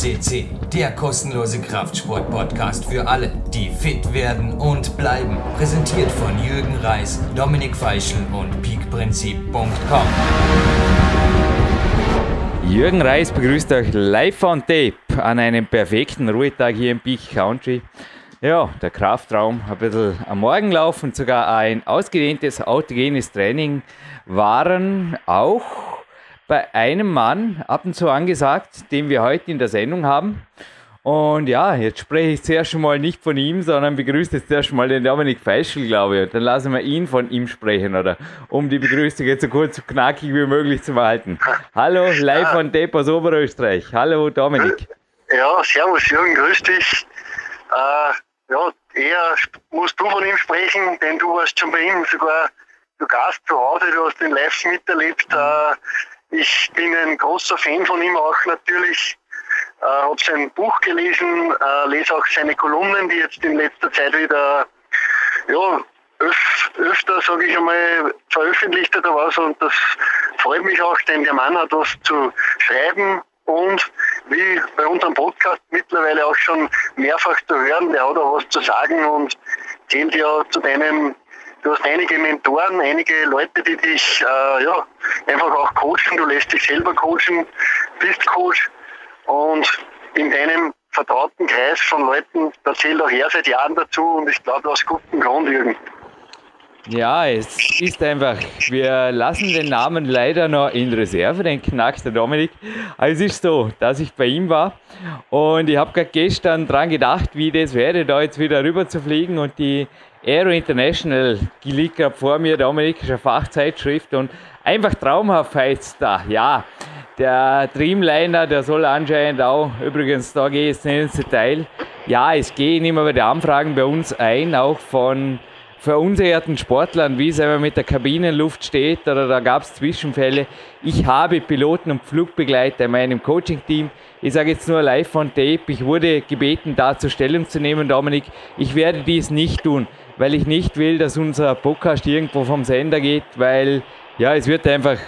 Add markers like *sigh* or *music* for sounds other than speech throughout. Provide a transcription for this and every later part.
CC, der kostenlose Kraftsport-Podcast für alle, die fit werden und bleiben. Präsentiert von Jürgen Reis, Dominik Feischl und peakprinzip.com. Jürgen Reis begrüßt euch live on tape an einem perfekten Ruhetag hier im Peak Country. Ja, der Kraftraum, ein bisschen am Morgenlauf und sogar ein ausgedehntes autogenes Training waren auch bei einem Mann ab und zu angesagt, den wir heute in der Sendung haben. Und ja, jetzt spreche ich zuerst schon mal nicht von ihm, sondern begrüße jetzt zuerst mal den Dominik Feischl, glaube ich. Dann lassen wir ihn von ihm sprechen, oder? Um die Begrüßung jetzt so kurz und knackig wie möglich zu halten. Hallo, live ja. von aus Oberösterreich. Hallo, Dominik. Ja, servus Jürgen, grüß dich. Äh, ja, eher musst du von ihm sprechen, denn du warst schon bei ihm sogar du Gast zu Hause, du hast ihn live miterlebt. Äh, ich bin ein großer Fan von ihm auch natürlich. Äh, habe sein Buch gelesen, äh, lese auch seine Kolumnen, die jetzt in letzter Zeit wieder ja, öf öfter, sage ich einmal, veröffentlicht oder was. Und das freut mich auch, denn der Mann hat was zu schreiben und wie bei unserem Podcast mittlerweile auch schon mehrfach zu hören, der hat auch was zu sagen und zählt ja zu deinem Du hast einige Mentoren, einige Leute, die dich äh, ja, einfach auch coachen. Du lässt dich selber coachen, bist Coach und in deinem vertrauten Kreis von Leuten, da zählt auch er seit Jahren dazu und ich glaube aus gutem Grund, Jürgen. Ja, es ist einfach, wir lassen den Namen leider noch in Reserve, den knackt der Dominik. Aber es ist so, dass ich bei ihm war und ich habe gerade gestern dran gedacht, wie das wäre, da jetzt wieder rüber zu fliegen und die Aero International, liegt gerade vor mir, der amerikanische Fachzeitschrift und einfach traumhaft heißt da. Ja, der Dreamliner, der soll anscheinend auch, übrigens, da gehe ich jetzt nicht ins Detail. Ja, es gehen immer wieder Anfragen bei uns ein, auch von verunsicherten Sportlern, wie es einmal mit der Kabinenluft steht oder da gab es Zwischenfälle. Ich habe Piloten und Flugbegleiter in meinem Coaching-Team. Ich sage jetzt nur live von Tape. Ich wurde gebeten, dazu Stellung zu nehmen, Dominik. Ich werde dies nicht tun weil ich nicht will, dass unser Podcast irgendwo vom Sender geht, weil ja, es wird einfach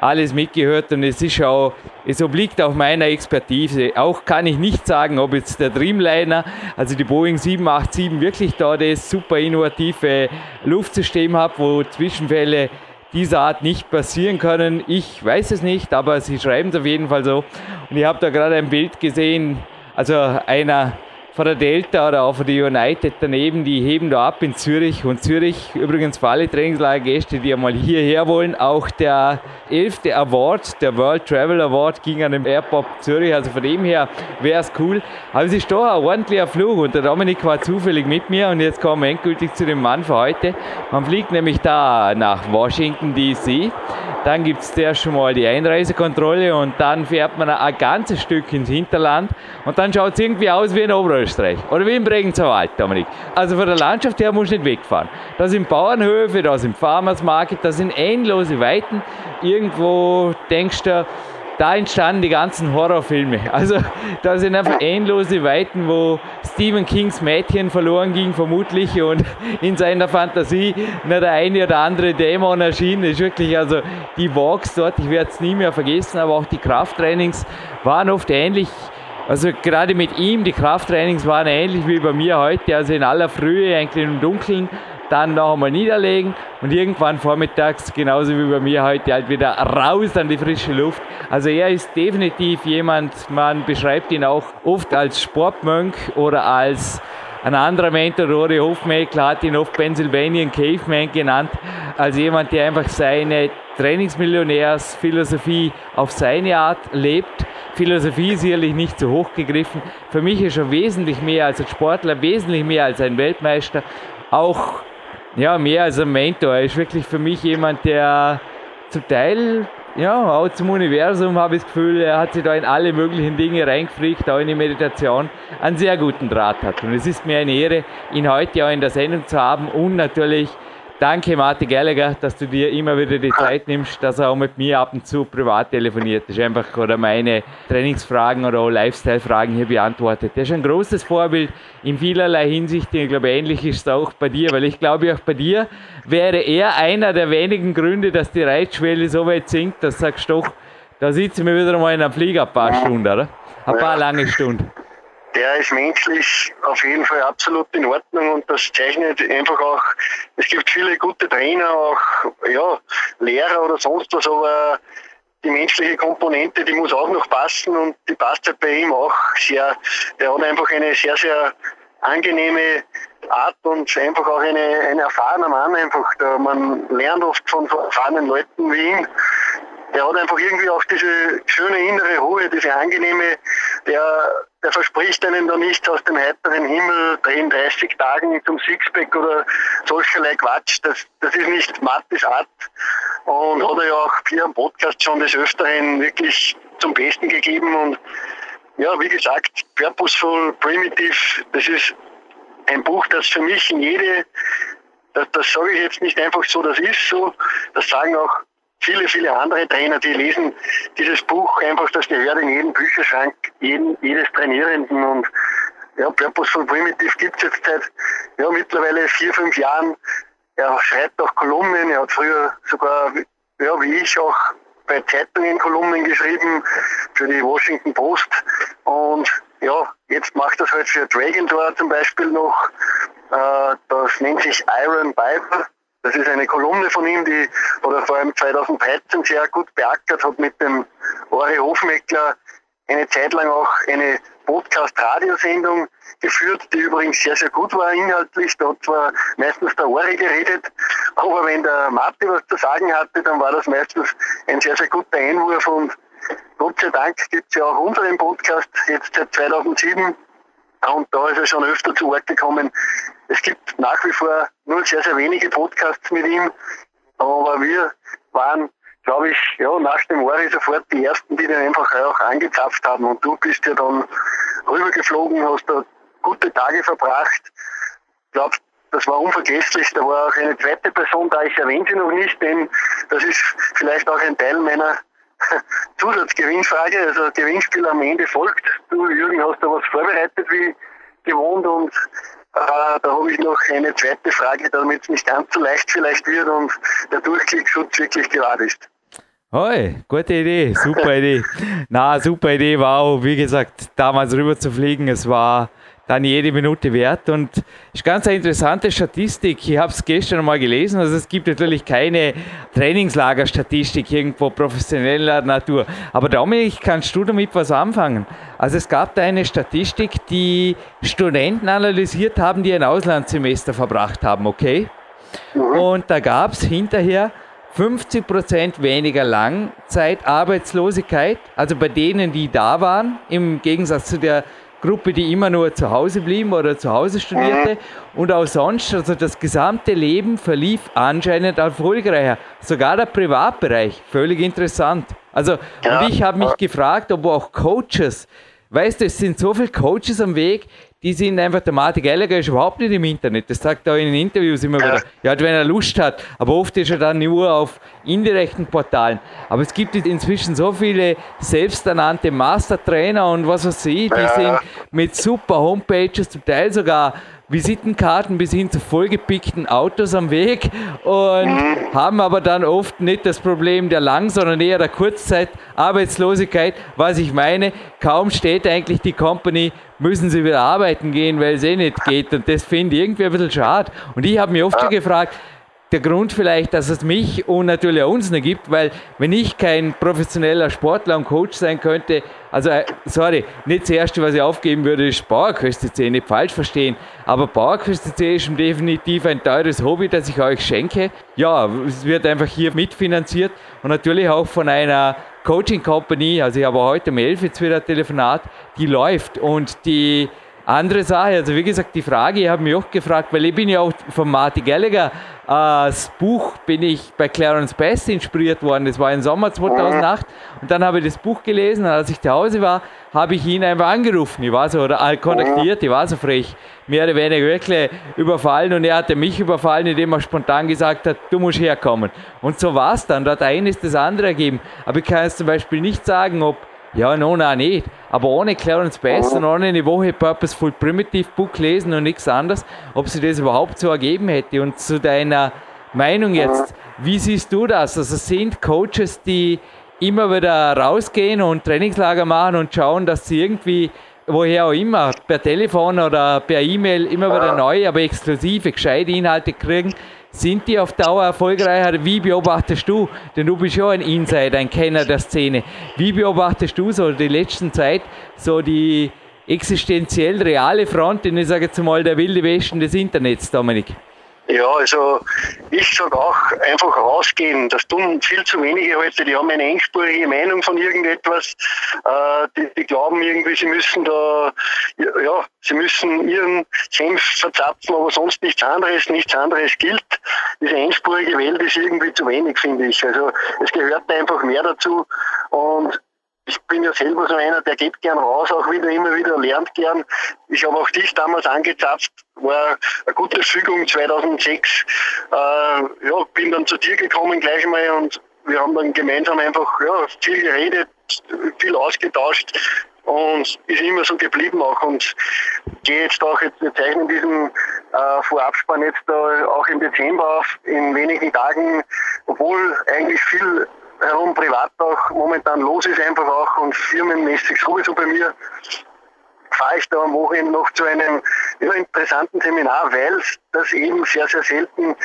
alles mitgehört und es ist auch, es obliegt auch meiner Expertise. Auch kann ich nicht sagen, ob jetzt der Dreamliner, also die Boeing 787 wirklich da das super innovative Luftsystem hat, wo Zwischenfälle dieser Art nicht passieren können. Ich weiß es nicht, aber sie schreiben es auf jeden Fall so. Und ich habe da gerade ein Bild gesehen, also einer von der Delta oder auch von der United daneben, die heben da ab in Zürich. Und Zürich, übrigens für alle Trainingslagergäste, die einmal hierher wollen, auch der 11. Award, der World Travel Award, ging an den Airport Zürich. Also von dem her wäre es cool. Aber es ist doch ein ordentlicher Flug und der Dominik war zufällig mit mir und jetzt kommen wir endgültig zu dem Mann für heute. Man fliegt nämlich da nach Washington DC. Dann gibt es zuerst schon mal die Einreisekontrolle und dann fährt man ein ganzes Stück ins Hinterland und dann schaut es irgendwie aus wie in Oberösterreich oder wie im Bregenzer Wald, Dominik. Also von der Landschaft her musst du nicht wegfahren. Da sind Bauernhöfe, da sind Farmers Market, da sind endlose Weiten. Irgendwo denkst du, da entstanden die ganzen Horrorfilme. *laughs* Also da sind einfach endlose Weiten, wo Stephen Kings Mädchen verloren ging, vermutlich, und *laughs* in seiner Fantasie nur der eine oder andere Dämon erschien. Das ist wirklich, also die Walks dort, ich werde es nie mehr vergessen, aber auch die Krafttrainings waren oft ähnlich. Also gerade mit ihm, die Krafttrainings waren ähnlich wie bei mir heute, also in aller Frühe, eigentlich im Dunkeln dann noch einmal niederlegen und irgendwann vormittags, genauso wie bei mir heute, halt wieder raus an die frische Luft. Also er ist definitiv jemand, man beschreibt ihn auch oft als Sportmönch oder als ein anderer Mentor, Rory Hofmeckler, hat ihn oft Pennsylvanian Caveman genannt, als jemand, der einfach seine Trainingsmillionärsphilosophie auf seine Art lebt. Philosophie sicherlich nicht zu hoch gegriffen. Für mich ist er wesentlich mehr als ein Sportler, wesentlich mehr als ein Weltmeister. Auch ja, mehr als ein Mentor. Er ist wirklich für mich jemand, der zum Teil, ja, auch zum Universum habe ich das Gefühl, er hat sich da in alle möglichen Dinge reingefriegt, auch in die Meditation, einen sehr guten Draht hat. Und es ist mir eine Ehre, ihn heute auch in der Sendung zu haben und natürlich Danke, Martin Gallagher, dass du dir immer wieder die Zeit nimmst, dass er auch mit mir ab und zu privat telefoniert. Das ist einfach oder meine Trainingsfragen oder auch Lifestyle-Fragen hier beantwortet. Der ist ein großes Vorbild in vielerlei Hinsicht. Ich glaube, ähnlich ist es auch bei dir, weil ich glaube, auch bei dir wäre er einer der wenigen Gründe, dass die Reitschwelle so weit sinkt, dass du sagst, doch, da sitzen wir wieder mal in einem Flieger ein paar Stunden, oder? ein paar lange Stunden. Der ist menschlich auf jeden Fall absolut in Ordnung und das zeichnet einfach auch, es gibt viele gute Trainer, auch ja, Lehrer oder sonst was, aber die menschliche Komponente, die muss auch noch passen und die passt halt bei ihm auch sehr. Der hat einfach eine sehr, sehr angenehme Art und einfach auch eine, ein erfahrener Mann einfach. Da man lernt oft von erfahrenen Leuten wie ihm. Der hat einfach irgendwie auch diese schöne innere Ruhe, diese angenehme, der, der verspricht einem da nicht aus dem heiteren Himmel in 30 Tagen zum Sixpack oder solcherlei Quatsch. Das, das ist nicht Mattis Art. Und hat er ja auch hier am Podcast schon des Öfteren wirklich zum Besten gegeben und ja, wie gesagt, Purposeful, Primitive, das ist ein Buch, das für mich in jede, das, das sage ich jetzt nicht einfach so, das ist so, das sagen auch viele, viele andere Trainer, die lesen dieses Buch einfach, das gehört in jeden Bücherschrank jeden, jedes Trainierenden und ja, Purposeful Primitive gibt es jetzt seit ja, mittlerweile vier, fünf Jahren. Er schreibt auch Kolumnen, er hat früher sogar, ja, wie ich auch bei Zeitungen Kolumnen geschrieben, für die Washington Post. Und ja, jetzt macht das halt für Dragon Door zum Beispiel noch. Äh, das nennt sich Iron Bible. Das ist eine Kolumne von ihm, die oder vor allem 2013 sehr gut beackert hat mit dem Ori Hofmeckler eine Zeit lang auch eine Podcast-Radiosendung geführt, die übrigens sehr, sehr gut war inhaltlich. Da hat zwar meistens der Ori geredet, aber wenn der Marti was zu sagen hatte, dann war das meistens ein sehr, sehr guter Einwurf und Gott sei Dank gibt es ja auch unseren Podcast jetzt seit 2007 und da ist er schon öfter zu Wort gekommen. Es gibt nach wie vor nur sehr, sehr wenige Podcasts mit ihm, aber wir waren glaube ich, ja, nach dem Ori sofort die ersten, die den einfach auch angezapft haben. Und du bist ja dann rübergeflogen, hast da gute Tage verbracht. Ich glaube, das war unvergesslich. Da war auch eine zweite Person da, ich erwähne sie noch nicht, denn das ist vielleicht auch ein Teil meiner *laughs* Zusatzgewinnfrage. Also Gewinnspiel am Ende folgt. Du, Jürgen, hast da was vorbereitet wie gewohnt und äh, da habe ich noch eine zweite Frage, damit es nicht ganz so leicht vielleicht wird und der Durchklickschutz wirklich gewahrt ist. Hoi, gute Idee, super Idee. Na, super Idee auch, wie gesagt, damals rüber zu fliegen. Es war dann jede Minute wert und ist ganz eine interessante Statistik. Ich habe es gestern mal gelesen. Also es gibt natürlich keine Trainingslagerstatistik irgendwo professioneller Natur. Aber Dominik, kannst du damit was anfangen? Also es gab da eine Statistik, die Studenten analysiert haben, die ein Auslandssemester verbracht haben, okay? Und da gab es hinterher 50 Prozent weniger Langzeitarbeitslosigkeit, also bei denen, die da waren, im Gegensatz zu der Gruppe, die immer nur zu Hause blieben oder zu Hause studierte. Und auch sonst, also das gesamte Leben verlief anscheinend erfolgreicher. Sogar der Privatbereich, völlig interessant. Also, und ich habe mich gefragt, ob auch Coaches, weißt du, es sind so viele Coaches am Weg, die sind einfach, der Martin Gallagher ist überhaupt nicht im Internet. Das sagt er in den Interviews immer wieder. Ja, wenn er Lust hat. Aber oft ist er dann nur auf indirekten Portalen. Aber es gibt inzwischen so viele selbsternannte Mastertrainer und was weiß ich, die sind mit super Homepages, zum Teil sogar Visitenkarten bis hin zu vollgepickten Autos am Weg und haben aber dann oft nicht das Problem der Lang-, sondern eher der Kurzzeitarbeitslosigkeit. Was ich meine, kaum steht eigentlich die Company, müssen sie wieder arbeiten gehen, weil es eh nicht geht. Und das finde ich irgendwie ein bisschen schade. Und ich habe mich oft schon gefragt, der Grund vielleicht, dass es mich und natürlich auch uns nicht gibt, weil wenn ich kein professioneller Sportler und Coach sein könnte, also äh, sorry, nicht das Erste, was ich aufgeben würde, ist Bauerköste C, nicht falsch verstehen, aber Bauerköste C ist definitiv ein teures Hobby, das ich euch schenke. Ja, es wird einfach hier mitfinanziert und natürlich auch von einer Coaching Company, also ich habe heute um 11 jetzt wieder ein Telefonat, die läuft und die andere Sache, also wie gesagt, die Frage, ich habe mich auch gefragt, weil ich bin ja auch von Martin Gallagher, das Buch bin ich bei Clarence Best inspiriert worden, das war im Sommer 2008 und dann habe ich das Buch gelesen. Und als ich zu Hause war, habe ich ihn einfach angerufen, ich war so, oder äh, kontaktiert, ich war so frech, mehr oder weniger wirklich überfallen. Und er hatte mich überfallen, indem er spontan gesagt hat, du musst herkommen. Und so war es dann, da hat eines das andere ergeben, aber ich kann jetzt zum Beispiel nicht sagen, ob ja, no, nein, nicht. Aber ohne Clarence Bass und ohne eine Woche Purposeful Primitive Book lesen und nichts anderes, ob sie das überhaupt so ergeben hätte. Und zu deiner Meinung jetzt, wie siehst du das? Also sind Coaches, die immer wieder rausgehen und Trainingslager machen und schauen, dass sie irgendwie, woher auch immer, per Telefon oder per E-Mail immer wieder neue, aber exklusive, gescheite Inhalte kriegen. Sind die auf Dauer erfolgreicher? Wie beobachtest du? Denn du bist ja ein Insider, ein Kenner der Szene. Wie beobachtest du so die letzten Zeit, so die existenziell reale Front, ich sage jetzt mal der wilde Westen des Internets, Dominik? Ja, also ich sage auch einfach rausgehen. Das tun viel zu wenige heute. Die haben eine engspurige Meinung von irgendetwas. Äh, die, die, glauben irgendwie, sie müssen da, ja, sie müssen ihren Senf verzapfen, aber sonst nichts anderes, nichts anderes gilt. Diese engspurige Welt ist irgendwie zu wenig, finde ich. Also es gehört einfach mehr dazu. Und ich bin ja selber so einer, der geht gern raus, auch wieder immer wieder, lernt gern. Ich habe auch dich damals angezapft, war eine gute Fügung 2006. Äh, ja, bin dann zu dir gekommen gleich mal und wir haben dann gemeinsam einfach ja, viel geredet, viel ausgetauscht und ist immer so geblieben auch und gehe jetzt auch, jetzt, wir zeichnen diesen äh, Vorabspann jetzt da auch im Dezember auf, in wenigen Tagen, obwohl eigentlich viel herum privat auch momentan los ist einfach auch und firmenmäßig sowieso bei mir, fahre ich da am Wochenende noch zu einem ja, interessanten Seminar, weil es das eben sehr, sehr selten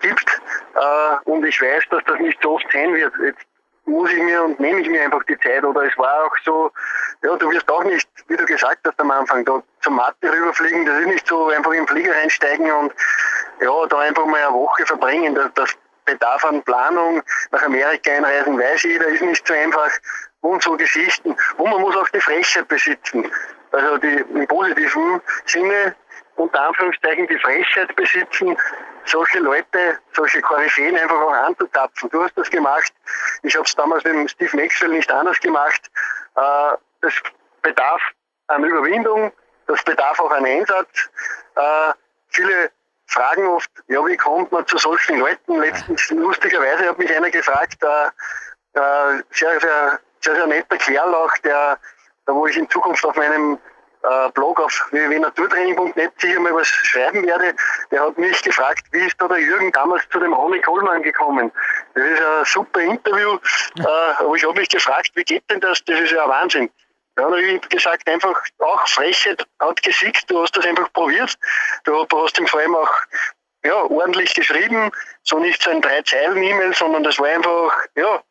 gibt. Äh, und ich weiß, dass das nicht so oft sein wird. Jetzt muss ich mir und nehme ich mir einfach die Zeit. Oder es war auch so, ja, du wirst auch nicht, wie du gesagt hast am Anfang, da zum Mathe rüberfliegen, das ist nicht so einfach im Flieger reinsteigen und ja, da einfach mal eine Woche verbringen, das, das Bedarf an Planung, nach Amerika einreisen, weiß jeder, ist nicht so einfach und so Geschichten. Und man muss auch die Frechheit besitzen. Also die im positiven Sinne unter Anführungszeichen die Frechheit besitzen, solche Leute, solche Koryphäen einfach auch anzutapfen. Du hast das gemacht. Ich habe es damals mit Steve Maxwell nicht anders gemacht. Äh, das bedarf an Überwindung, das bedarf auch an Einsatz. Äh, viele fragen oft, ja, wie kommt man zu solchen Leuten? Letztens, lustigerweise hat mich einer gefragt, äh, äh, sehr, sehr, sehr, sehr netter Kerl auch, der, da wo ich in Zukunft auf meinem äh, Blog auf www.naturtraining.net sicher mal was schreiben werde, der hat mich gefragt, wie ist da der Jürgen damals zu dem Ronny Kohlmann gekommen? Das ist ein super Interview, *laughs* äh, aber ich habe mich gefragt, wie geht denn das? Das ist ja Wahnsinn. Ja, wie gesagt, einfach auch Frechheit hat gesiegt, du hast das einfach probiert. Du hast ihm vor allem auch ja, ordentlich geschrieben, so nicht so ein drei Zeilen E-Mail, sondern das war einfach ja,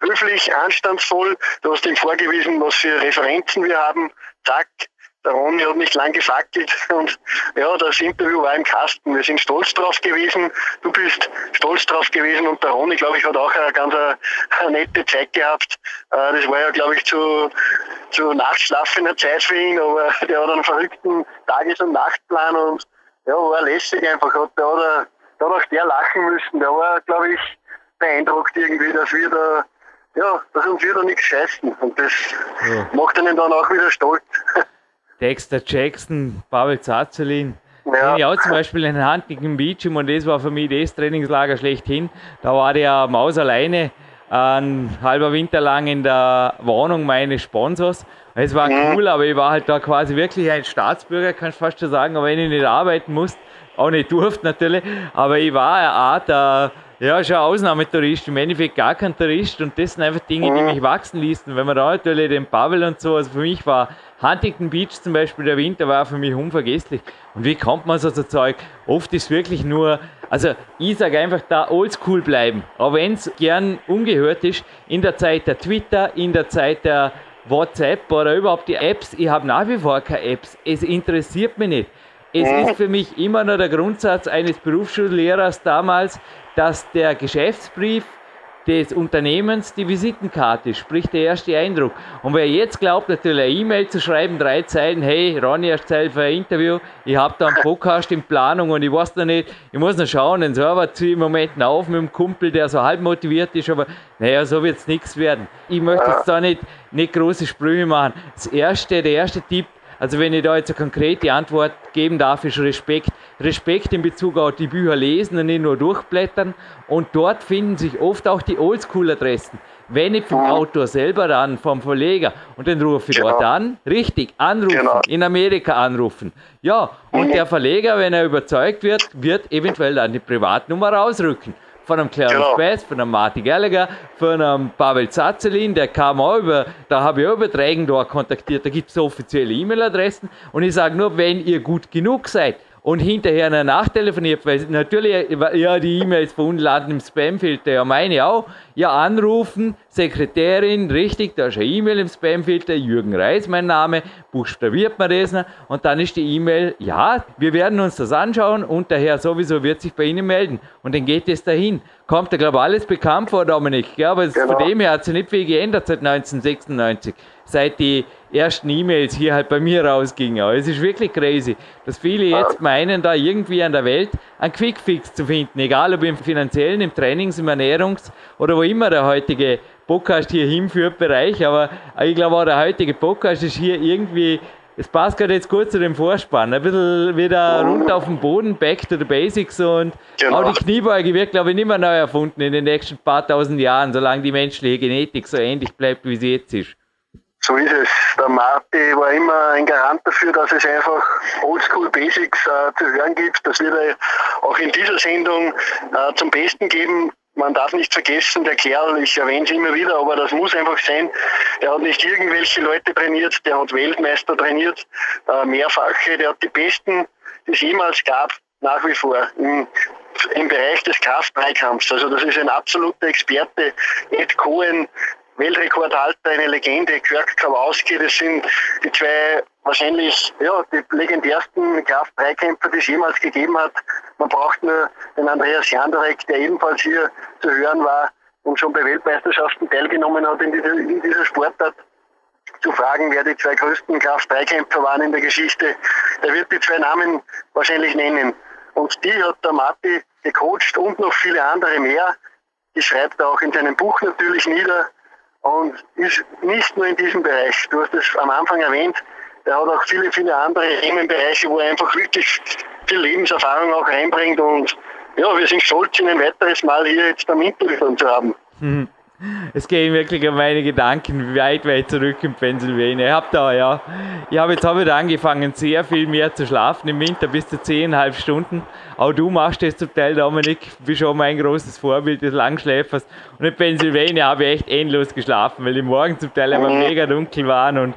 höflich, anstandsvoll. Du hast ihm vorgewiesen, was für Referenzen wir haben. Zack, der Ronny hat nicht lang gefackelt *laughs* und ja, das Interview war im Kasten. Wir sind stolz drauf gewesen. Du bist stolz drauf gewesen und der Ronny, glaube ich, hat auch eine ganz eine, eine nette Zeit gehabt. Äh, das war ja, glaube ich, zu, zu nachtschlafender Zeit für ihn, aber *laughs* der hat einen verrückten Tages- und Nachtplan und ja, war lässig einfach. Hat, da, hat er, da hat auch der lachen müssen. Der war, glaube ich, beeindruckt irgendwie, dass wir da ja, dass uns wieder nichts scheißen. Und das ja. macht einen dann auch wieder stolz. Dexter Jackson, Pavel Zazulin. Ja. Ich auch zum Beispiel in Huntington Beach und das war für mich das Trainingslager schlechthin. Da war der Maus alleine ein halber Winter lang in der Wohnung meines Sponsors. Es war mhm. cool, aber ich war halt da quasi wirklich ein Staatsbürger, kann ich fast schon sagen, aber wenn ich nicht arbeiten musste, auch nicht durfte natürlich, aber ich war eine Art äh, ja, schon Ausnahmetourist, im Endeffekt gar kein Tourist und das sind einfach Dinge, die mhm. mich wachsen ließen. Wenn man da natürlich den Pavel und so, also für mich war Huntington Beach zum Beispiel, der Winter war für mich unvergesslich. Und wie kommt man so zu Zeug? Oft ist wirklich nur, also ich sage einfach da oldschool bleiben. Aber wenn es gern ungehört ist, in der Zeit der Twitter, in der Zeit der WhatsApp oder überhaupt die Apps, ich habe nach wie vor keine Apps. Es interessiert mich nicht. Es ist für mich immer noch der Grundsatz eines Berufsschullehrers damals, dass der Geschäftsbrief des Unternehmens die Visitenkarte, sprich der erste Eindruck. Und wer jetzt glaubt, natürlich eine E-Mail zu schreiben, drei Zeilen, hey, Ronny, erstellt für ein Interview, ich habe da einen *laughs* Podcast in Planung und ich weiß noch nicht, ich muss noch schauen, den Server ziehe ich im Moment auf mit einem Kumpel, der so halb motiviert ist, aber naja, so wird es nichts werden. Ich möchte jetzt da nicht, nicht große Sprünge machen. Das erste, der erste Tipp, also wenn ich da jetzt eine konkrete Antwort geben darf, ist Respekt. Respekt in Bezug auf die Bücher lesen und nicht nur durchblättern. Und dort finden sich oft auch die Oldschool-Adressen. Wenn ich vom Autor selber dann, vom Verleger, und den rufe ich genau. dort an, richtig, anrufen, genau. in Amerika anrufen. Ja, und mhm. der Verleger, wenn er überzeugt wird, wird eventuell dann die Privatnummer rausrücken. von einem Clarence Genau. Bass, von einem Marty Gallagher, von einem Pavel Zazelin, der kam auch über, da habe ich auch über Drägendor kontaktiert, da gibt es offizielle E-Mail-Adressen und ich sage nur, wenn ihr gut genug seid, und hinterher nachtelefoniert, weil natürlich, ja, die E-Mails von unten landen im Spamfilter, ja, meine auch. Ja, anrufen, Sekretärin, richtig, da ist eine E-Mail im Spamfilter, Jürgen Reis, mein Name, buchstabiert man das und dann ist die E-Mail, ja, wir werden uns das anschauen und der Herr sowieso wird sich bei Ihnen melden. Und dann geht es dahin. Kommt da, glaube ich, alles bekannt vor, Dominik, ja, aber Genau. von dem her hat sich nicht viel geändert seit 1996, seit die ersten E-Mails hier halt bei mir rausgingen. Aber es ist wirklich crazy, dass viele jetzt meinen, da irgendwie an der Welt einen Quickfix zu finden, egal ob im finanziellen, im Trainings-, im Ernährungs- oder wo immer der heutige Podcast hier hinführt, Bereich. Aber ich glaube auch der heutige Podcast ist hier irgendwie, es passt gerade jetzt kurz zu dem Vorspann, ein bisschen wieder runter auf den Boden, back to the basics und Genau. auch die Kniebeuge wird, glaube ich, nicht mehr neu erfunden in den nächsten paar tausend Jahren, solange die menschliche Genetik so ähnlich bleibt, wie sie jetzt ist. So ist es. Der Marti war immer ein Garant dafür, dass es einfach Oldschool Basics äh, zu hören gibt. Das wird er auch in dieser Sendung äh, zum Besten geben. Man darf nicht vergessen, der Kerl, ich erwähne es immer wieder, aber das muss einfach sein, der hat nicht irgendwelche Leute trainiert, der hat Weltmeister trainiert, äh, mehrfache, der hat die Besten, die es jemals gab, nach wie vor im, im Bereich des Kraft-Dreikampfs. Also das ist ein absoluter Experte. Ed Cohen, Weltrekordhalter, eine Legende, Kirk Kowalski, das sind die zwei wahrscheinlich ja, die legendärsten Kraft-3-Kämpfer, die es jemals gegeben hat. Man braucht nur den Andreas Jandarek, der ebenfalls hier zu hören war und schon bei Weltmeisterschaften teilgenommen hat in dieser, in dieser Sportart zu fragen, wer die zwei größten Kraft-3-Kämpfer waren in der Geschichte. Der wird die zwei Namen wahrscheinlich nennen. Und die hat der Matti gecoacht und noch viele andere mehr. Die schreibt er auch in seinem Buch natürlich nieder und ist nicht nur in diesem Bereich. Du hast es am Anfang erwähnt, er hat auch viele, viele andere Themenbereiche, wo er einfach wirklich viel Lebenserfahrung auch reinbringt und ja, wir sind stolz, ihn ein weiteres Mal hier jetzt am Interview zu haben. Es gehen wirklich um meine Gedanken weit, weit zurück in Pennsylvania. Ich habe da, ja, ich habe jetzt auch wieder angefangen, sehr viel mehr zu schlafen im Winter, bis zu zehneinhalb Stunden. Auch du machst das zum Teil, Dominik, bist schon mein großes Vorbild des Langschläfers. Und in Pennsylvania habe ich echt endlos geschlafen, weil die Morgen zum Teil immer mega dunkel waren und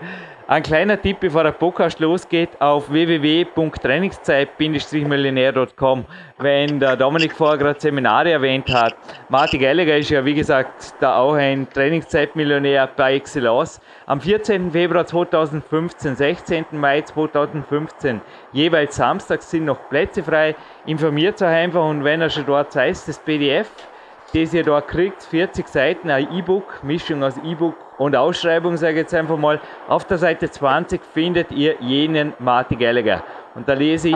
ein kleiner Tipp, bevor der Podcast losgeht, auf www.trainingszeit-millionär.com. Wenn der Dominik vorher gerade Seminare erwähnt hat, Martin Gallagher ist ja wie gesagt da auch ein Trainingszeitmillionär bei Excellence. Am 14. Februar 2015, 16. Mai 2015, jeweils samstags sind noch Plätze frei. Informiert euch einfach und wenn ihr schon dort seid, das PDF, das ihr dort kriegt, 40 Seiten, ein E-Book, Mischung aus E-Book und Ausschreibung, sage ich jetzt einfach mal. Auf der Seite 20 findet ihr jenen Marty Gallagher. Und da lese ich,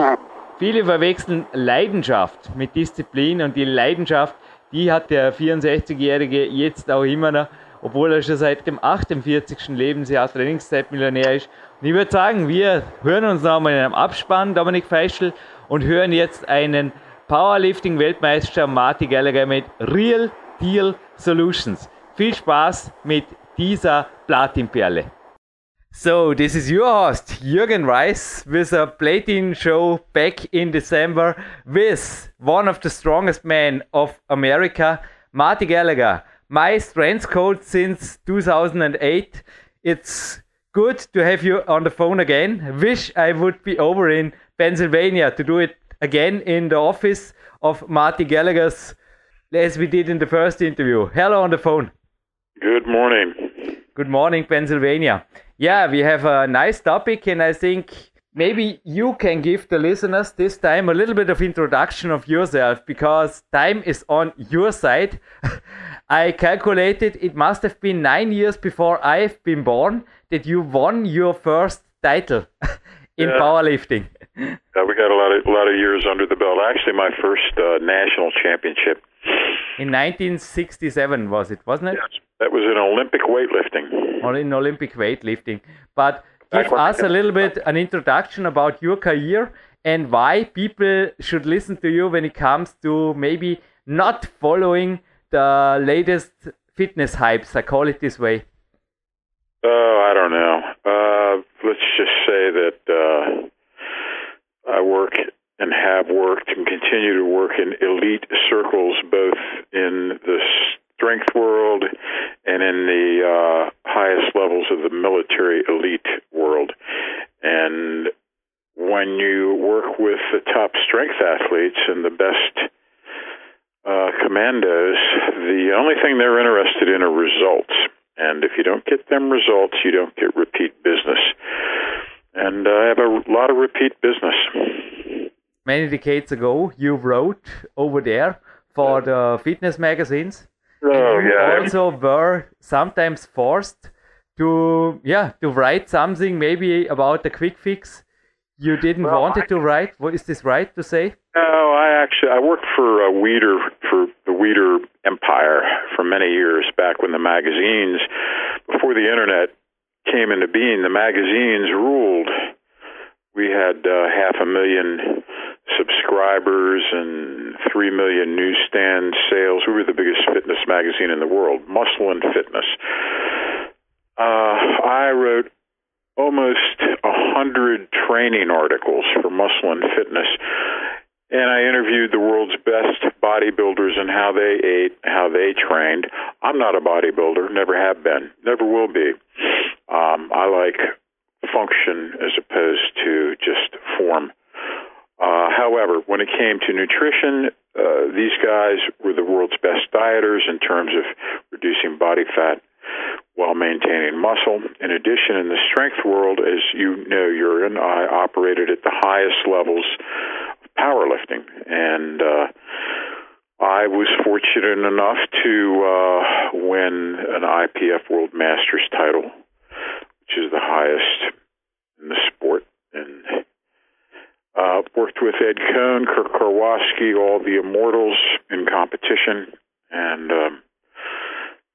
viele verwechseln Leidenschaft mit Disziplin und die Leidenschaft, die hat der 64-Jährige jetzt auch immer noch, obwohl er schon seit dem 48. Lebensjahr Trainingszeitmillionär ist. Und ich würde sagen, wir hören uns nochmal in einem Abspann, Dominik Feischl, und hören jetzt einen Powerlifting-Weltmeister Marty Gallagher mit Real Deal Solutions. Viel Spaß mit dieser Platinperle. So, this is your host, Jürgen Reis, with a Platin show back in December with one of the strongest men of America, Marty Gallagher. My strength coach since 2008. It's good to have you on the phone again. Wish I would be over in Pennsylvania to do it again in the office of Marty Gallagher's as we did in the first interview. Hello on the phone. Good morning. Good morning, Pennsylvania. Yeah, we have a nice topic, and I think maybe you can give the listeners this time a little bit of introduction of yourself because time is on your side. *laughs* I calculated it must have been nine years before I've been born that you won your first title *laughs* in Yeah. powerlifting. Uh, we got a lot of a lot of years under the belt. Actually, my first uh, national championship. In 1967 was it, wasn't it? Yes, that was in Olympic weightlifting. or in Olympic weightlifting. But give us a little bit an introduction about your career and why people should listen to you when it comes to maybe not following the latest fitness hypes. I call it this way. Oh, I don't know. Uh, let's just that uh, I work and have worked and continue to work in elite circles, both in the strength world and in the uh, highest levels of the military elite world. And when you work with the top strength athletes and the best uh, commandos, the only thing they're interested in are results. And if you don't get them results, you don't get repeat business. And I have a lot of repeat business. Many decades ago, you wrote over there for the fitness magazines. Oh, you yeah. also were sometimes forced to, yeah, to write something maybe about the quick fix you didn't Well, want it to write. What is this right to say? No, I actually I worked for uh, Weider for the Weider Empire for many years back when the magazines before the internet came into being. The magazines ruled. We had uh, half a million subscribers and three million newsstand sales. We were the biggest fitness magazine in the world, Muscle and Fitness. Uh, I wrote almost a hundred training articles for Muscle and Fitness, and I interviewed the world's best bodybuilders and how they ate, how they trained. I'm not a bodybuilder, never have been, never will be. Um, I like function as opposed to just form. Uh, however, when it came to nutrition, uh, these guys were the world's best dieters in terms of reducing body fat while maintaining muscle. In addition, in the strength world, as you know, Jurgen, I operated at the highest levels of powerlifting. And uh, I was fortunate enough to uh, win an IPF World Masters title, which is the highest in the sport. And uh, worked with Ed Coan, Kirk Karwoski, all the immortals in competition. And um,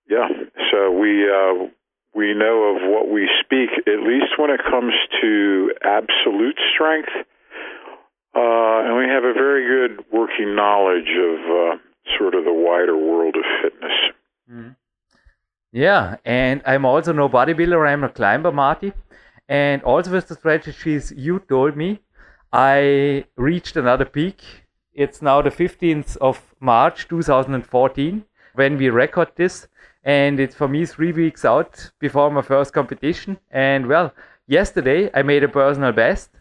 yeah, so we uh, we know of what we speak, at least when it comes to absolute strength, uh, and we have a very good working knowledge of uh, sort of the wider world of fitness. Yeah, and I'm also no bodybuilder, I'm a climber, Marty. And also with the strategies you told me, I reached another peak. It's now the 15th of March 2014 when we record this. And it's for me three weeks out before my first competition. And well, yesterday I made a personal best,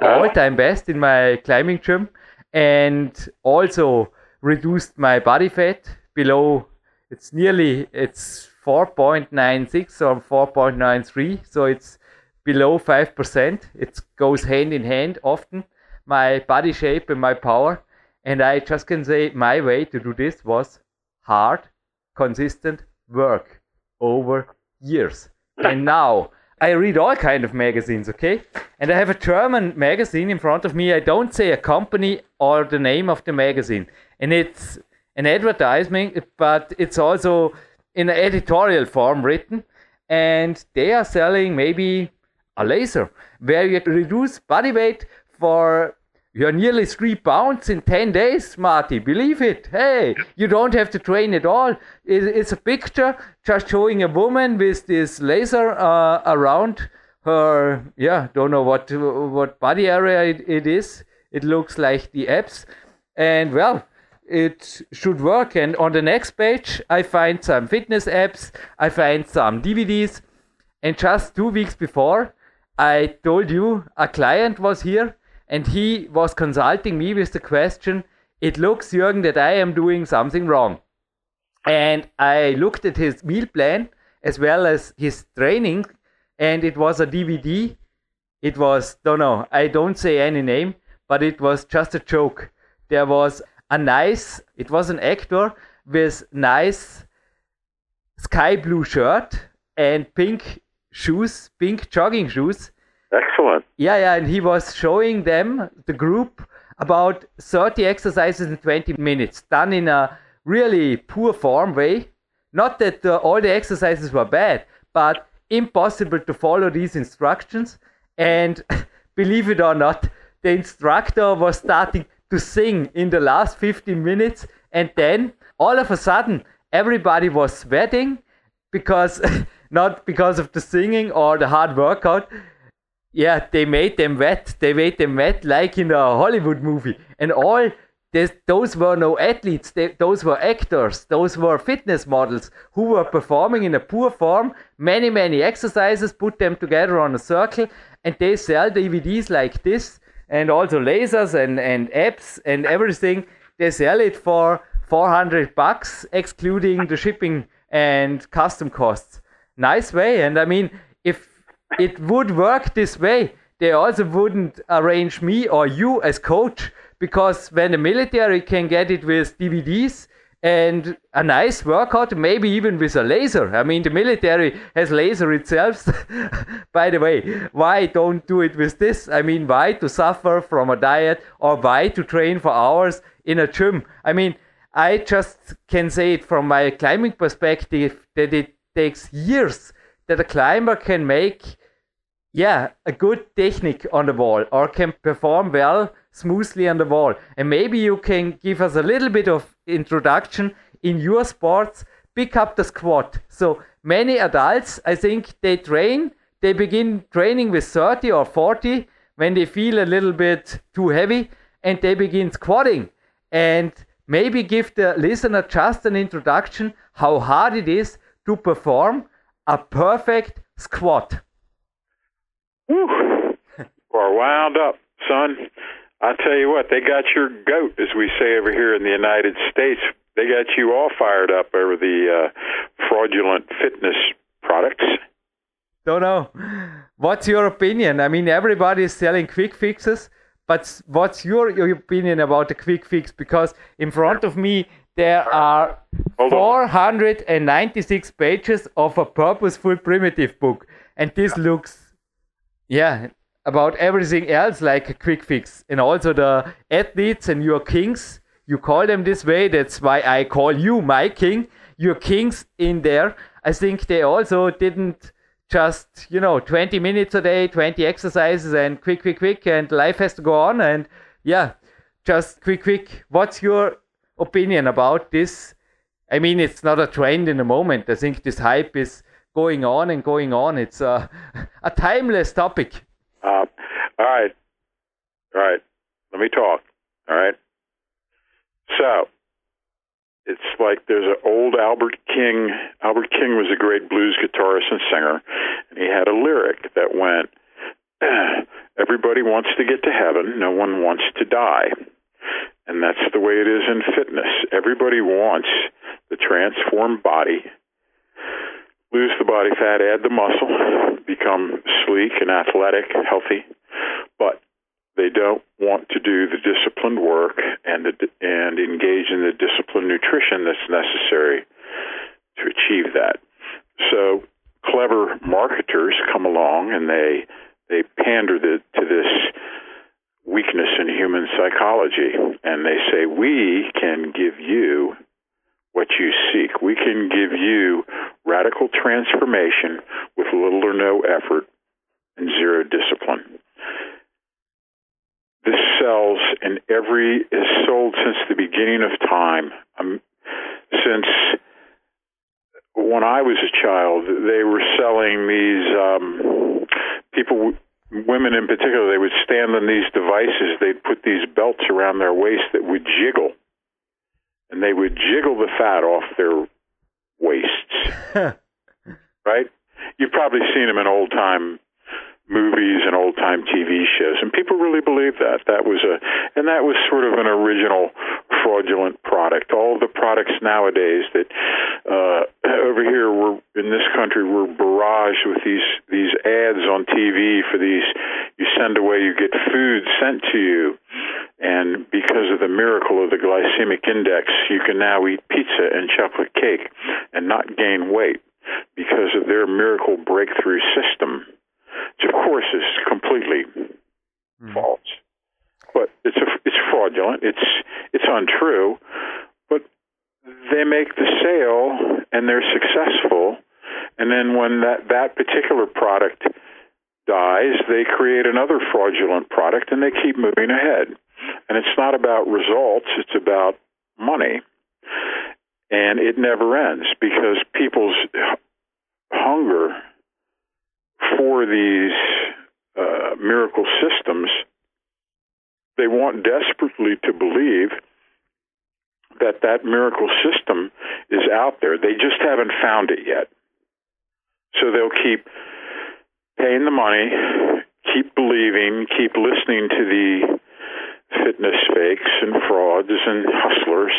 all time best in my climbing gym, and also reduced my body fat below it's nearly it's 4.96 or 4.93 so it's below 5% it goes hand in hand often. My body shape and my power and i just can say my way to do this was hard consistent work over years. *laughs* And now i read all kind of magazines okay? And i have a german magazine in front of me. I don't say a company or the name of the magazine. And it's an advertisement, but it's also in an editorial form written, and they are selling maybe a laser where you reduce body weight for you're nearly three pounds in 10 days, Marty. Believe it. Hey, you don't have to train at all. It's a picture just showing a woman with this laser uh, around her. Yeah, don't know what what body area it, it is. It looks like the abs. And well, it should work. And on the next page, I find some fitness apps, I find some DVDs. And just two weeks before, I told you a client was here and he was consulting me with the question It looks, Jürgen, that I am doing something wrong. And I looked at his meal plan as well as his training, and it was a DVD. It was, don't know, I don't say any name, but it was just a joke. There was a nice, it was an actor with nice sky blue shirt and pink shoes, pink jogging shoes. Excellent. Yeah, yeah, and he was showing them, the group, about 30 exercises in 20 minutes, done in a really poor form way. Not that uh, all the exercises were bad, but impossible to follow these instructions. And *laughs* believe it or not, the instructor was starting to sing in the last 15 minutes, and then all of a sudden, everybody was sweating because *laughs* not because of the singing or the hard workout. Yeah, they made them wet. They made them wet like in a Hollywood movie. And all this, those were no athletes, they, those were actors, those were fitness models who were performing in a poor form, many, many exercises, put them together on a circle, and they sell DVDs like this, and also lasers and, and apps and everything. They sell it for 400 bucks, excluding the shipping and custom costs. Nice way. And I mean, if it would work this way, they also wouldn't arrange me or you as coach because when the military can get it with DVDs and a nice workout, maybe even with a laser. I mean, the military has laser itself. *laughs* By the way, why don't do it with this? I mean, why to suffer from a diet or why to train for hours in a gym? I mean, I just can say it from my climbing perspective that it takes years that a climber can make yeah, a good technique on the wall or can perform well smoothly on the wall. And maybe you can give us a little bit of introduction in your sports. Pick up the squat. So many adults, I think they train, they begin training with 30 or 40 when they feel a little bit too heavy and they begin squatting. And maybe give the listener just an introduction how hard it is to perform a perfect squat. Woo. Are *laughs* wound up, son. I tell you what, they got your goat, as we say over here in the United States. They got you all fired up over the uh, fraudulent fitness products. Don't know. What's your opinion? I mean, everybody is selling quick fixes, but what's your, your opinion about the quick fix? Because in front of me, there are 496 pages of a purposeful primitive book, and this looks yeah, about everything else like a quick fix. And also the athletes and your kings, you call them this way. That's why I call you my king. Your kings in there. I think they also didn't just, you know, 20 minutes a day, 20 exercises and quick, quick, quick, and life has to go on. And yeah, just quick, quick. What's your opinion about this? I mean, it's not a trend in the moment. I think this hype is going on and going on. It's a, *laughs* a timeless topic. Uh, all right. All right. Let me talk. All right. So, it's like there's an old Albert King. Albert King was a great blues guitarist and singer, and he had a lyric that went, *clears throat* Everybody wants to get to heaven, no one wants to die. And that's the way it is in fitness. Everybody wants the transformed body lose the body fat, add the muscle, become sleek and athletic, healthy, but they don't want to do the disciplined work and the, and engage in the disciplined nutrition that's necessary to achieve that. So clever marketers come along and they they pander the, to this weakness in human psychology and they say we can give you what you seek. We can give you radical transformation with little or no effort and zero discipline. This sells in every is sold since the beginning of time. Um, since when I was a child, they were selling these um, people, women in particular. They would stand on these devices. They'd put these belts around their waist that would jiggle and they would jiggle the fat off their waists. *laughs* right? You've probably seen them in old time movies and old time TV shows, and people really believed that. That was a, and that was sort of an original fraudulent product. All the products nowadays that uh, over here we're in this country we're barraged with these these ads on TV for these. You send away, you get food sent to you, and because of the miracle of the glycemic index, you can now eat pizza and chocolate cake and not gain weight because of their miracle breakthrough system which of course is completely mm. false. But it's a, it's fraudulent. It's it's untrue. But they make the sale and they're successful, and then when that that particular product dies, they create another fraudulent product and they keep moving ahead. And it's not about results; it's about money. And it never ends because people's hunger for these uh, miracle systems, they want desperately to believe that that miracle system is out there. They just haven't found it yet. So they'll keep paying the money, keep believing, keep listening to the fitness fakes and frauds and hustlers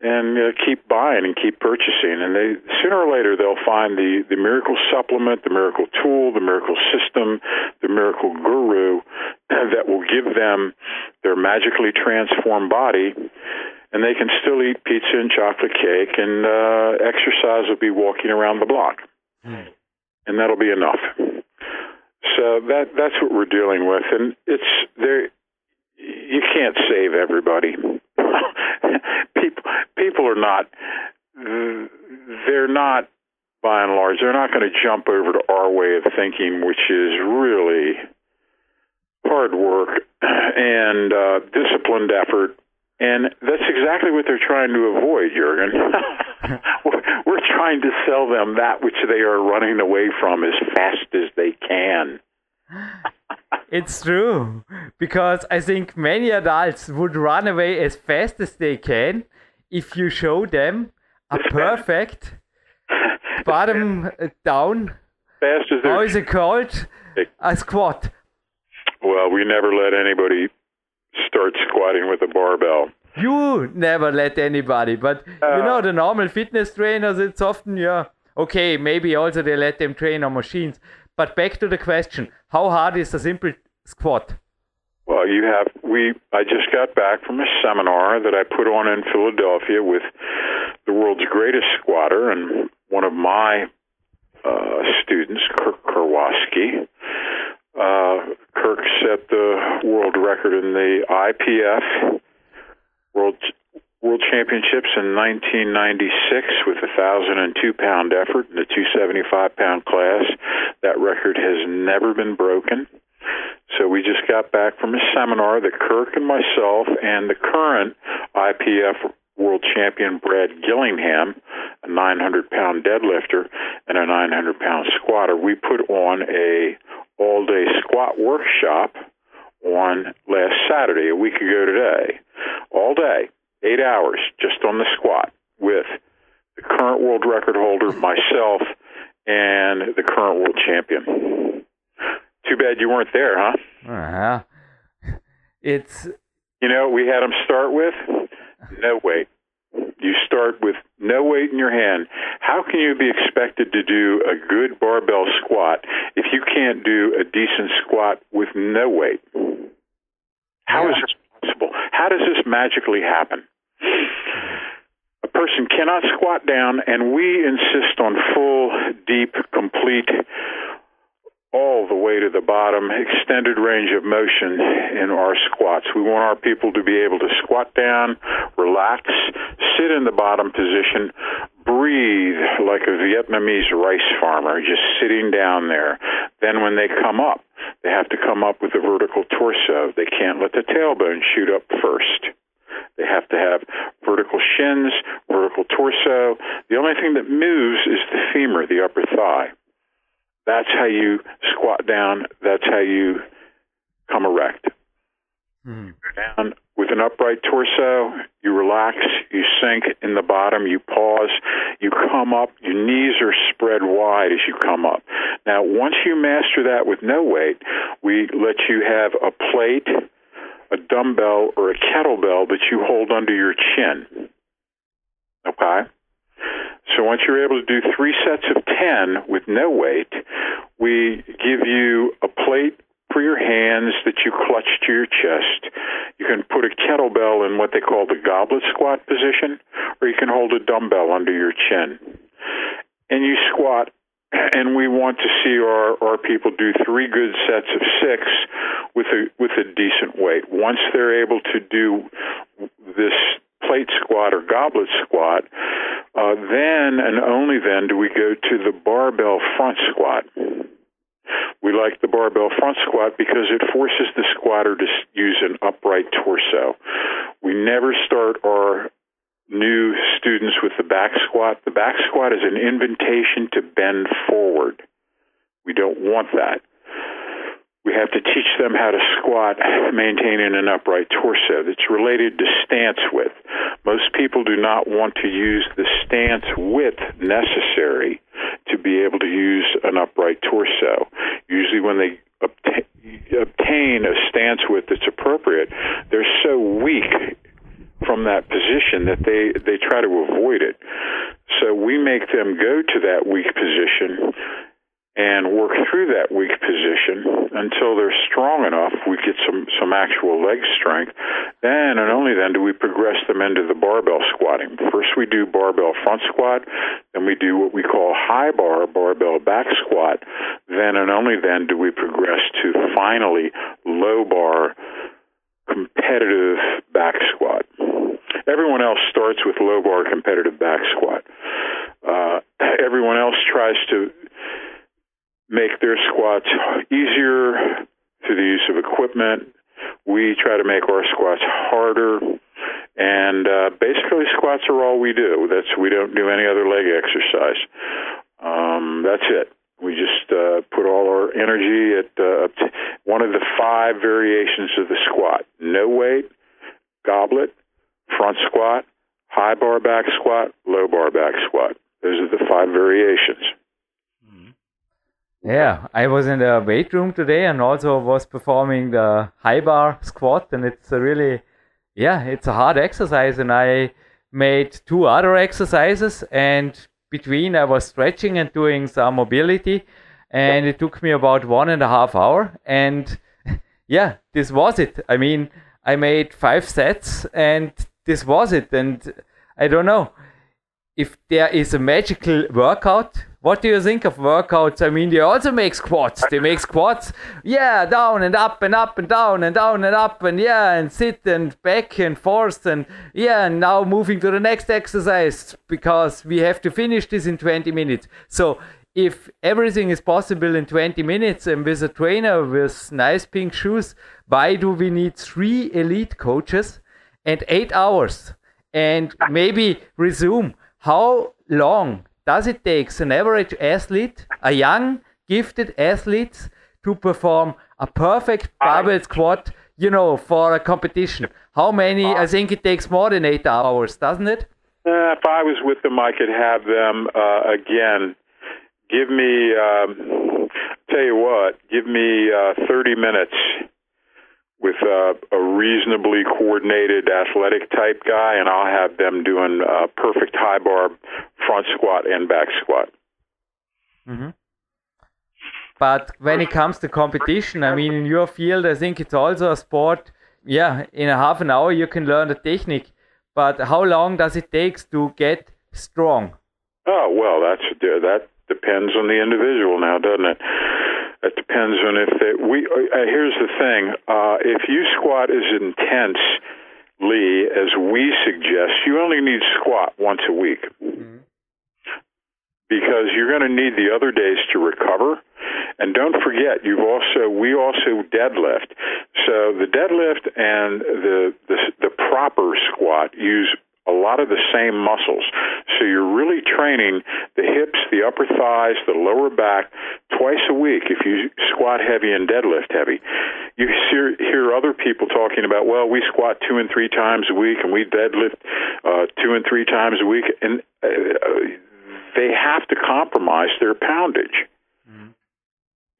and uh, keep buying and keep purchasing. And they sooner or later they'll find the the miracle supplement, the miracle tool, the miracle system, the miracle guru *clears throat* that will give them their magically transformed body. And they can still eat pizza and chocolate cake, and uh, exercise will be walking around the block, mm. and that'll be enough. So that that's what we're dealing with, and it's there. You can't save everybody. *laughs* people are not they're not by and large they're not going to jump over to our way of thinking which is really hard work and uh, disciplined effort and that's exactly what they're trying to avoid, Jurgen. *laughs* we're trying to sell them that which they are running away from as fast as they can. it's true because I think many adults would run away as fast as they can if you show them a perfect bottom *laughs* down. Fast as how is it called? A squat. Well, we never let anybody start squatting with a barbell. You never let anybody, but uh, you know the normal fitness trainers. It's often yeah. Okay, maybe also they let them train on machines, but back to the question: How hard is a simple squat? Well, you have we. I just got back from a seminar that I put on in Philadelphia with the world's greatest squatter and one of my uh, students, Kirk Karwoski. Uh, Kirk set the world record in the IPF World World Championships in 1996 with a 1,002 pound effort in the 275 pound class. That record has never been broken. So we just got back from a seminar that Kirk and myself and the current IPF world champion Brad Gillingham, a 900 pound deadlifter and a 900 pound squatter, we put on a all day squat workshop on last Saturday, a week ago today, all day eight hours just on the squat with the current world record holder, myself, and the current world champion. Too bad you weren't there, huh? Uh-huh. It's. You know, we had them start with no weight. You start with no weight in your hand. How can you be expected to do a good barbell squat if you can't do a decent squat with no weight? How yeah. is this possible? How does this magically happen? A person cannot squat down, and we insist on full, deep, complete, all the way to the bottom, extended range of motion in our squats. We want our people to be able to squat down, relax, sit in the bottom position, breathe like a Vietnamese rice farmer, just sitting down there. Then when they come up, they have to come up with a vertical torso. They can't let the tailbone shoot up first. They have to have vertical shins, vertical torso. The only thing that moves is the femur, the upper thigh. That's how you squat down. That's how you come erect. Mm. Down with an upright torso, you relax, you sink in the bottom, you pause, you come up, your knees are spread wide as you come up. Now, once you master that with no weight, we let you have a plate a dumbbell or a kettlebell that you hold under your chin. Okay? So once you're able to do three sets of 10 with no weight, we give you a plate for your hands that you clutch to your chest. You can put a kettlebell in what they call the goblet squat position, or you can hold a dumbbell under your chin. And you squat and we want to see our, our people do three good sets of six with a with a decent weight. Once they're able to do this plate squat or goblet squat, uh, then and only then do we go to the barbell front squat. Barbell front squat because it forces the squatter to use an upright torso. We never start our new students with the back squat. The back squat is an invitation to bend forward. We don't want that. We have to teach them how to squat maintaining an upright torso. It's related to stance width. Most people do not want to use the stance width necessary be able to use an upright torso. Usually, when they obtain a stance width that's appropriate, they're so weak from that position that they they try to avoid it. So we make them go to that weak position and work through that weak position until they're strong enough. We get some some actual leg strength. Then and only then do we progress them into the barbell squatting. First we do barbell front squat, then we do what we call high bar barbell back squat. Then and only then do we progress to finally low bar competitive back squat. Everyone else starts with low bar competitive back squat. Uh, everyone else tries to make their squats easier through the use of equipment. We try to make our squats harder. And uh, basically, squats are all we do. That's we don't do any other leg exercise. Um, that's it. We just uh, put all our energy at uh, one of the five variations of the squat: no weight, goblet, front squat, high bar back squat, low bar back squat. Those are the five variations. Yeah, I was in the weight room today and also was performing the high bar squat, and it's a really, yeah, it's a hard exercise. And I made two other exercises, and between I was stretching and doing some mobility, and it took me about one and a half hour. And *laughs* yeah, this was it. I mean, I made five sets, and this was it. And I don't know if there is a magical workout what do you think of workouts? I mean, they also make squats. They make squats, yeah, down and up and up and down and down and up and yeah, and sit and back and forth and yeah, and now moving to the next exercise because we have to finish this in 20 minutes. So if everything is possible in 20 minutes and with a trainer with nice pink shoes, why do we need three elite coaches and eight hours and maybe resume? How long does it take an average athlete, a young, gifted athlete, to perform a perfect barbell squat, you know, for a competition? How many? I think it takes more than eight hours, doesn't it? Uh, if I was with them, I could have them uh, again. Give me, um, tell you what, give me uh, 30 minutes with a, a reasonably coordinated athletic type guy, and I'll have them doing a perfect high bar front squat and back squat. Mm-hmm. But when it comes to competition, I mean, in your field, I think it's also a sport. Yeah, in a half an hour you can learn the technique, but how long does it take to get strong? Oh well, that's that depends on the individual now, doesn't it? It depends on if they, we. Uh, here's the thing: uh, if you squat as intensely as we suggest, you only need squat once a week. Mm-hmm. Because you're going to need the other days to recover, and don't forget, you've also we also deadlift. So the deadlift and the the, the proper squat use a lot of the same muscles. So you're really training the hips, the upper thighs, the lower back twice a week if you squat heavy and deadlift heavy. You hear, hear other people talking about, well, we squat two and three times a week and we deadlift uh, two and three times a week. And uh, they have to compromise their poundage. Mm-hmm.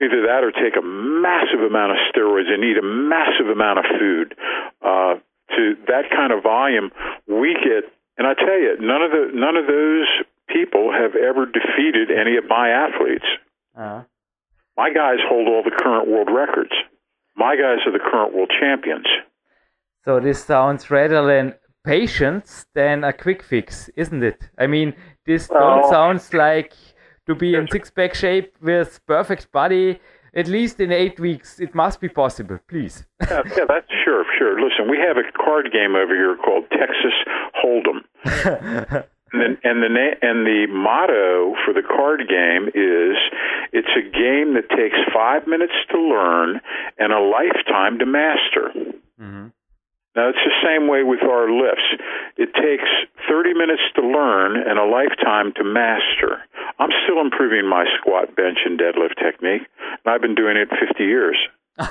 Either that or take a massive amount of steroids and eat a massive amount of food. Uh, to that kind of volume, we get. And I tell you, none of the none of those people have ever defeated any of my athletes. Uh-huh. My guys hold all the current world records. My guys are the current world champions. So this sounds rather than patience than a quick fix, isn't it? I mean, this don't sounds like to be in six pack shape with perfect body at least in eight weeks. It must be possible, please. yeah, yeah, that's sure, sure. Listen, we have a card game over here called Texas Hold'em. *laughs* and the, and the and the motto for the card game is it's a game that takes five minutes to learn and a lifetime to master. Mm-hmm. Now, it's the same way with our lifts. It takes 30 minutes to learn and a lifetime to master. I'm still improving my squat, bench, and deadlift technique, and I've been doing it 50 years. *laughs*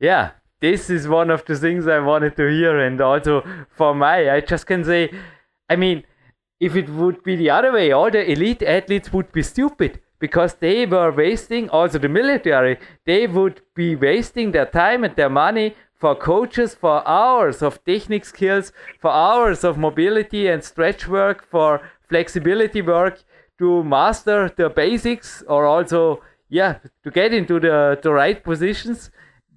yeah, this is one of the things I wanted to hear. And also for my, I just can say, I mean, if it would be the other way, all the elite athletes would be stupid because they were wasting, also the military, they would be wasting their time and their money for coaches for hours of technique skills, for hours of mobility and stretch work, for flexibility work to master the basics or also, yeah, to get into the, the right positions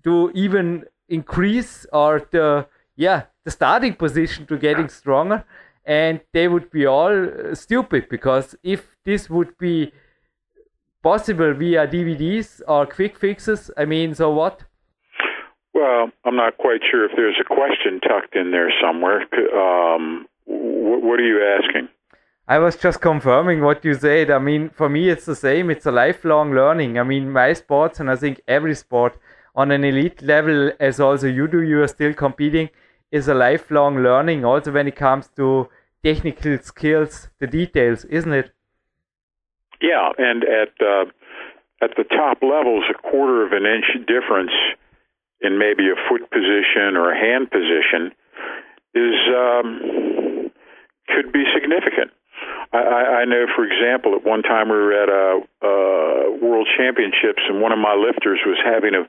to even increase or the, yeah, the starting position to getting stronger. And they would be all stupid because if this would be possible via DVDs or quick fixes, I mean, so what? Well, I'm not quite sure if there's a question tucked in there somewhere. Um, what are you asking? I was just confirming what you said. I mean, for me, it's the same. It's a lifelong learning. I mean, my sports, and I think every sport on an elite level, as also you do, you are still competing is a lifelong learning also when it comes to technical skills, the details, isn't it? Yeah, and at uh, at the top levels, a quarter of an inch difference in maybe a foot position or a hand position is um, could be significant. I, I know, for example, at one time we were at a, a World Championships, and one of my lifters was having a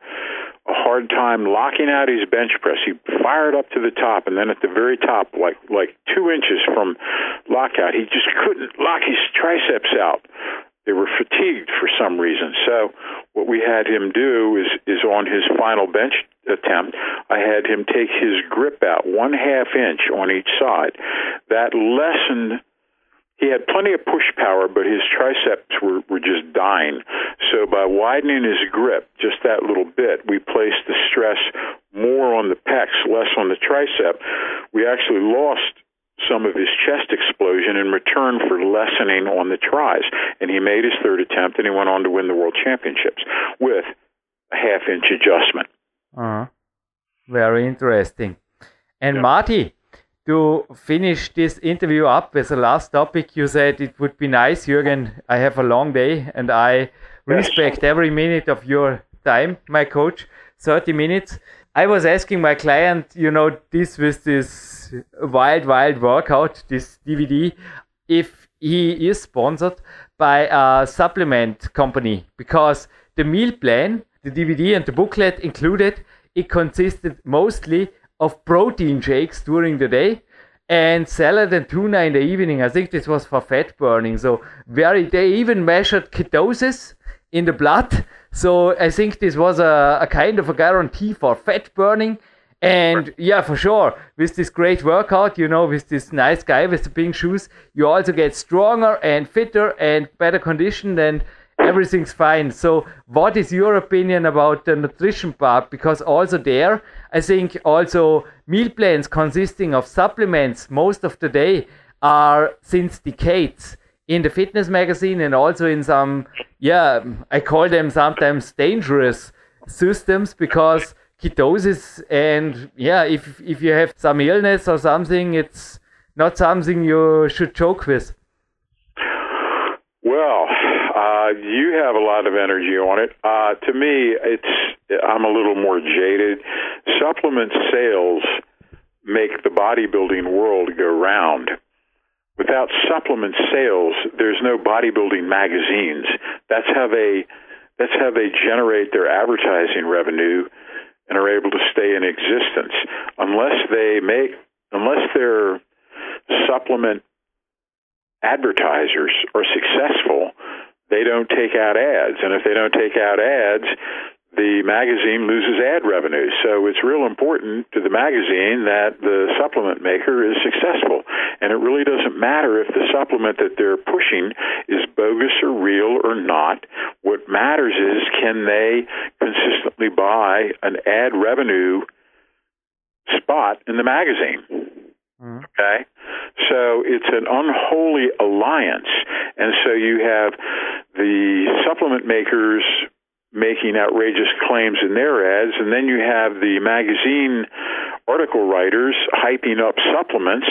a hard time locking out his bench press. He fired up to the top, and then at the very top, like like two inches from lockout, he just couldn't lock his triceps out. They were fatigued for some reason. So what we had him do is is on his final bench attempt, I had him take his grip out one half inch on each side. That lessened he had plenty of push power, but his triceps were, were just dying. So by widening his grip just that little bit, we placed the stress more on the pecs, less on the tricep. We actually lost some of his chest explosion in return for lessening on the tries. And he made his third attempt and he went on to win the world championships with a half inch adjustment. Uh-huh. Very interesting. And yeah. Marty, to finish this interview up as a last topic, you said it would be nice, Jürgen. I have a long day and I respect every minute of your time, my coach, 30 minutes. I was asking my client, you know, this with this wild, wild workout, this DVD, if he is sponsored by a supplement company because the meal plan, the DVD and the booklet included, it consisted mostly of protein shakes during the day and salad and tuna in the evening. I think this was for fat burning. So very they even measured ketosis in the blood. So I think this was a, a kind of a guarantee for fat burning. And yeah, for sure, with this great workout, you know, with this nice guy with the pink shoes, you also get stronger and fitter and better conditioned and everything's fine. So, what is your opinion about the nutrition part? Because also there, I think also meal plans consisting of supplements most of the day are since decades in the fitness magazine and also in some, yeah, I call them sometimes dangerous systems because ketosis and yeah, if if you have some illness or something, it's not something you should joke with. Well, uh, you have a lot of energy on it. Uh, to me, it's I'm a little more jaded. Supplement sales make the bodybuilding world go round. Without supplement sales, there's no bodybuilding magazines. That's how they that's how they generate their advertising revenue and are able to stay in existence. Unless they make unless their supplement advertisers are successful, they don't take out ads. And if they don't take out ads, the magazine loses ad revenue. So it's real important to the magazine that the supplement maker is successful. And it really doesn't matter if the supplement that they're pushing is bogus or real or not. What matters is can they consistently buy an ad revenue spot in the magazine? Mm-hmm. Okay? So it's an unholy alliance. And so you have the supplement makers making outrageous claims in their ads, and then you have the magazine article writers hyping up supplements,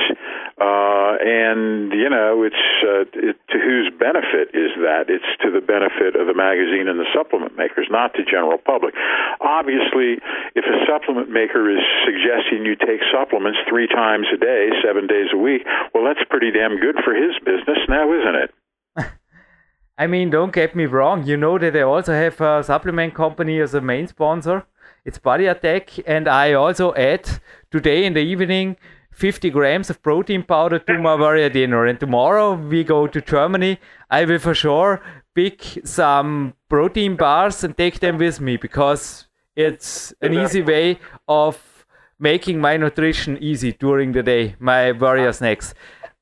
uh, and you know, it's uh, it, to whose benefit is that? It's to the benefit of the magazine and the supplement makers, not the general public. Obviously, if a supplement maker is suggesting you take supplements three times a day, seven days a week, well, that's pretty damn good for his business now, isn't it? I mean, don't get me wrong. You know that I also have a supplement company as a main sponsor. It's Body Attack, and I also add today in the evening 50 grams of protein powder to my warrior dinner. And tomorrow we go to Germany. I will for sure pick some protein bars and take them with me because it's an easy way of making my nutrition easy during the day, my warrior ah. snacks.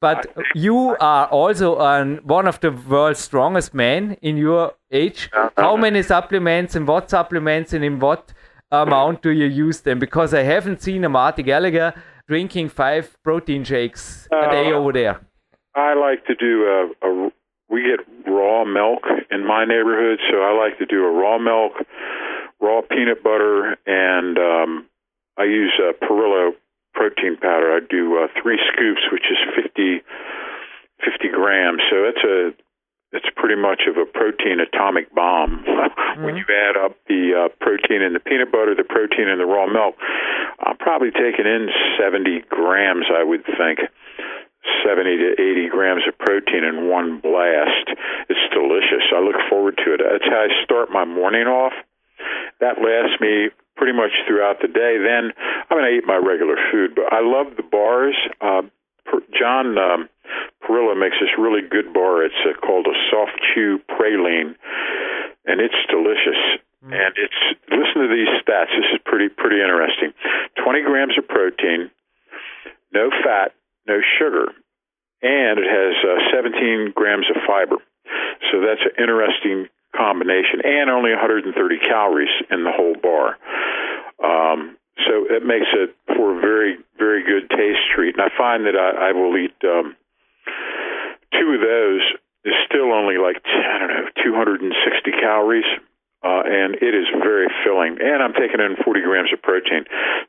But you are also an, one of the world's strongest men in your age. How many supplements and what supplements and in what amount do you use them? Because I haven't seen a Marty Gallagher drinking five protein shakes a day Uh, over there. I like to do a, a. We get raw milk in my neighborhood, so I like to do a raw milk, raw peanut butter, and um, I use uh, Perillo protein powder. I do uh, three scoops, which is 50, 50 grams. So it's a it's pretty much of a protein atomic bomb. *laughs* when you add up the uh, protein in the peanut butter, the protein in the raw milk, I'm probably taking in 70 grams, I would think. 70 to 80 grams of protein in one blast. It's delicious. I look forward to it. That's how I start my morning off. That lasts me pretty much throughout the day. Then, I mean, I eat my regular food, but I love the bars. Uh, John um, Perillo makes this really good bar. It's uh, called a soft chew praline, and it's delicious. And it's listen to these stats. This is pretty pretty interesting. Twenty grams of protein, no fat, no sugar, and it has uh, 17 grams of fiber. So that's an interesting combination, and only 130 calories in the whole bar. Um, so it makes it for a very, very good taste treat. And I find that I, I will eat um, two of those is still only like I don't know 260 calories. Uh, and it is very filling. And I'm taking in 40 grams of protein.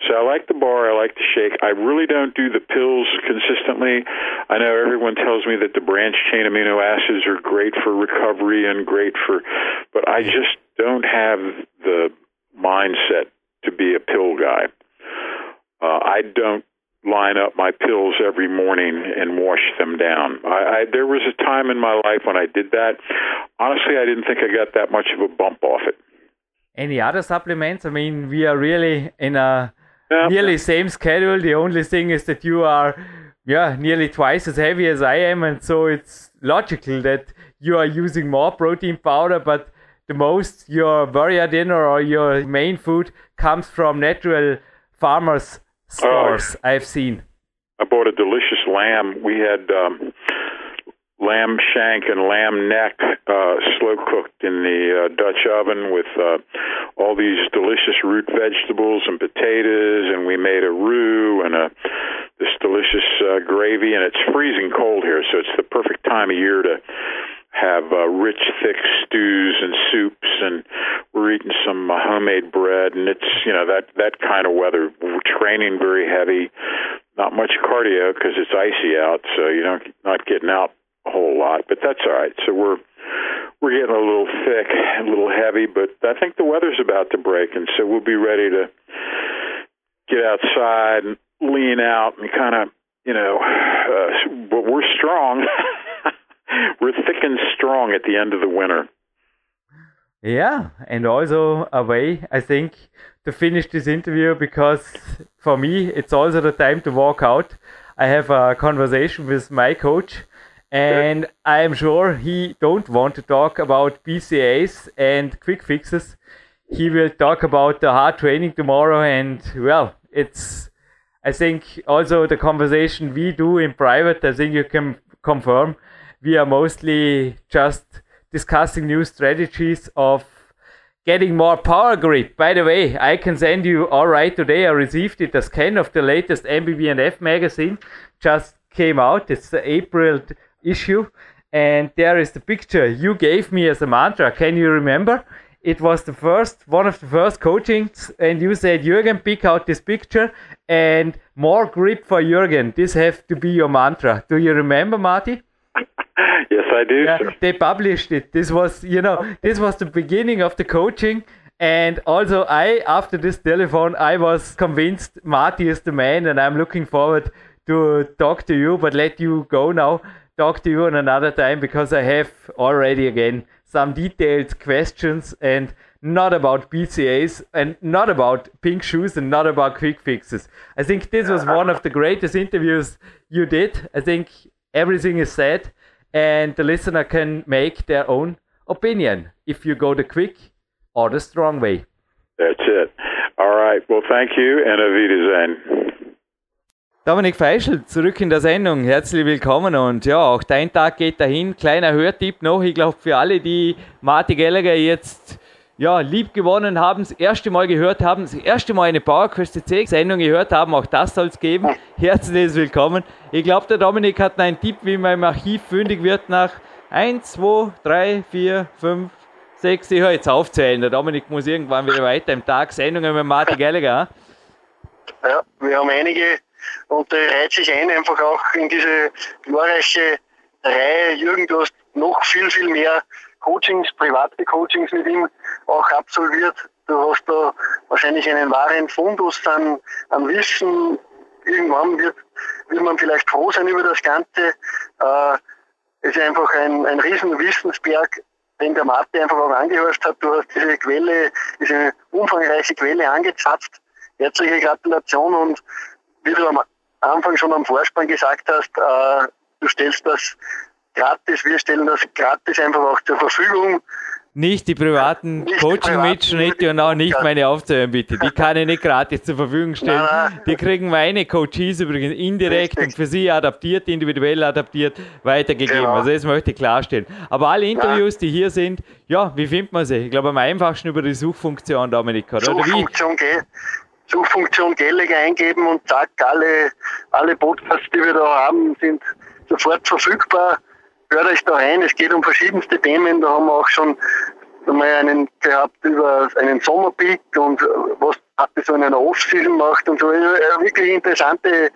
So I like the bar. I like the shake. I really don't do the pills consistently. I know everyone tells me that the branch chain amino acids are great for recovery and great for, but I just don't have the mindset to be a pill guy. Uh, I don't line up my pills every morning and wash them down. I, I there was a time in my life when I did that. Honestly, I didn't think I got that much of a bump off it. Any other supplements? I mean, we are really in a Yeah. nearly same schedule. The only thing is that you are, yeah, nearly twice as heavy as I am, and so it's logical that you are using more protein powder, but the most your warrior dinner or your main food comes from natural farmers stores. I've seen. I bought a delicious lamb. We had um, lamb shank and lamb neck uh, slow cooked in the uh, Dutch oven with uh, all these delicious root vegetables and potatoes, and we made a roux and a this delicious uh, gravy. And it's freezing cold here, so it's the perfect time of year to have uh, rich, thick stews and soups, and we're eating some uh, homemade bread, and it's you know that that kind of weather. We're training very heavy, not much cardio because it's icy out, so you don't not getting out a whole lot, but that's all right. So we're we're getting a little thick, a little heavy, but I think the weather's about to break, and so we'll be ready to get outside and lean out and kind of you know, uh, but we're strong. *laughs* we're thick and strong at the end of the winter. Yeah, and also a way, I think, to finish this interview because for me, it's also the time to walk out. I have a conversation with my coach, and I am sure he don't want to talk about BCAs and quick fixes. He will talk about the hard training tomorrow, and well, it's. I think also the conversation we do in private. I think you can confirm we are mostly just discussing new strategies of getting more power grip. By the way, I can send you all right today. I received it a scan of the latest MBBNF magazine, just came out. It's the April issue, and there is the picture you gave me as a mantra. Can you remember? it was the first one of the first coachings, and you said, Jürgen, pick out this picture and more grip for Jürgen. This has to be your mantra. Do you remember, Marty? I do. Yeah, they published it. This was, you know, this was the beginning of the coaching. And also, I, after this telephone, I was convinced Marty is the man, and I'm looking forward to talk to you, but let you go now. Talk to you on another time because I have already again some detailed questions and not about BCAs and not about pink shoes and not about quick fixes. I think this was one of the greatest interviews you did. I think everything is said and the listener can make their own opinion if you go the quick or the strong way. That's it. All right. Well, thank you and auf Wiedersehen. Dominik Feischl, zurück in der Sendung. Herzlich willkommen und ja, auch dein Tag geht dahin. Kleiner Hörtipp noch, ich glaube für alle, die Marty Gallagher jetzt ja, lieb gewonnen haben, das erste Mal gehört haben, das erste Mal eine PowerQuest CC Sendung gehört haben, auch das soll es geben. Herzlich willkommen. Ich glaube, der Dominik hat einen Tipp, wie man im Archiv fündig wird nach 1, 2, 3, 4, 5, 6. Ich höre jetzt aufzählen. Der Dominik muss irgendwann wieder weiter im Tag Sendungen mit Marty Gallagher. Ja, wir haben einige und der reiht sich ein einfach auch in diese glorreiche Reihe. Jürgen, du hast noch viel, viel mehr Coachings, private Coachings mit ihm auch absolviert. Du hast da wahrscheinlich einen wahren Fundus an, an Wissen. Irgendwann wird, wird man vielleicht froh sein über das Ganze. Äh, es ist einfach ein, ein riesen Wissensberg, den der Mathe einfach auch angehört hat. Du hast diese Quelle, diese umfangreiche Quelle angezapft. Herzliche Gratulation und wie du am Anfang schon am Vorspann gesagt hast, äh, du stellst das gratis, wir stellen das gratis einfach auch zur Verfügung. Nicht die privaten Coaching-Mitschnitte und auch nicht meine Aufzählung, bitte. Die kann ich nicht gratis zur Verfügung stellen. Nein, nein. Die kriegen meine Coaches übrigens indirekt Richtig. und für sie adaptiert, individuell adaptiert, weitergegeben. Genau. Also das möchte ich klarstellen. Aber alle Interviews, die hier sind, ja, wie findet man sie? Ich glaube am einfachsten über die Suchfunktion, Dominik. Oder? Suchfunktion geht. Suchfunktion Gelliger eingeben und zack, alle, alle Podcasts, die wir da haben, sind sofort verfügbar. Hört euch da rein, es geht um verschiedenste Themen. Da haben wir auch schon mal einen gehabt über einen Sommerpeak und was Happy so in einer Off-Season macht und so. Wirklich interessante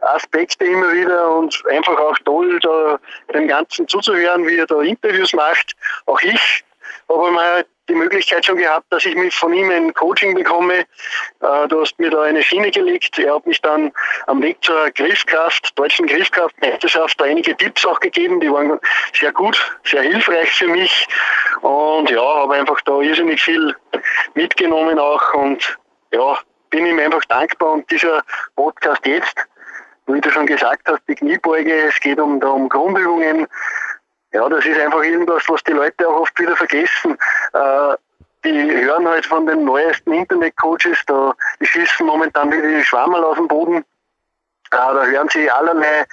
Aspekte immer wieder und einfach auch toll, da dem Ganzen zuzuhören, wie er da Interviews macht. Auch ich habe mal die Möglichkeit schon gehabt, dass ich mich von ihm ein Coaching bekomme. Äh, du hast mir da eine Schiene gelegt. Er hat mich dann am Weg zur Griffkraft, deutschen Griffkraftmeisterschaft, einige Tipps auch gegeben. Die waren sehr gut, sehr hilfreich für mich. Und ja, habe einfach da irrsinnig viel mitgenommen auch und ja, bin ihm einfach dankbar. Und dieser Podcast jetzt, wie du schon gesagt hast, die Kniebeuge, es geht um, da um Grundübungen, ja, das ist einfach irgendwas, was die Leute auch oft wieder vergessen. Äh, die hören halt von den neuesten Internet-Coaches, da die schießen momentan wieder die Schwammerl auf den Boden. Äh, da hören sie allerlei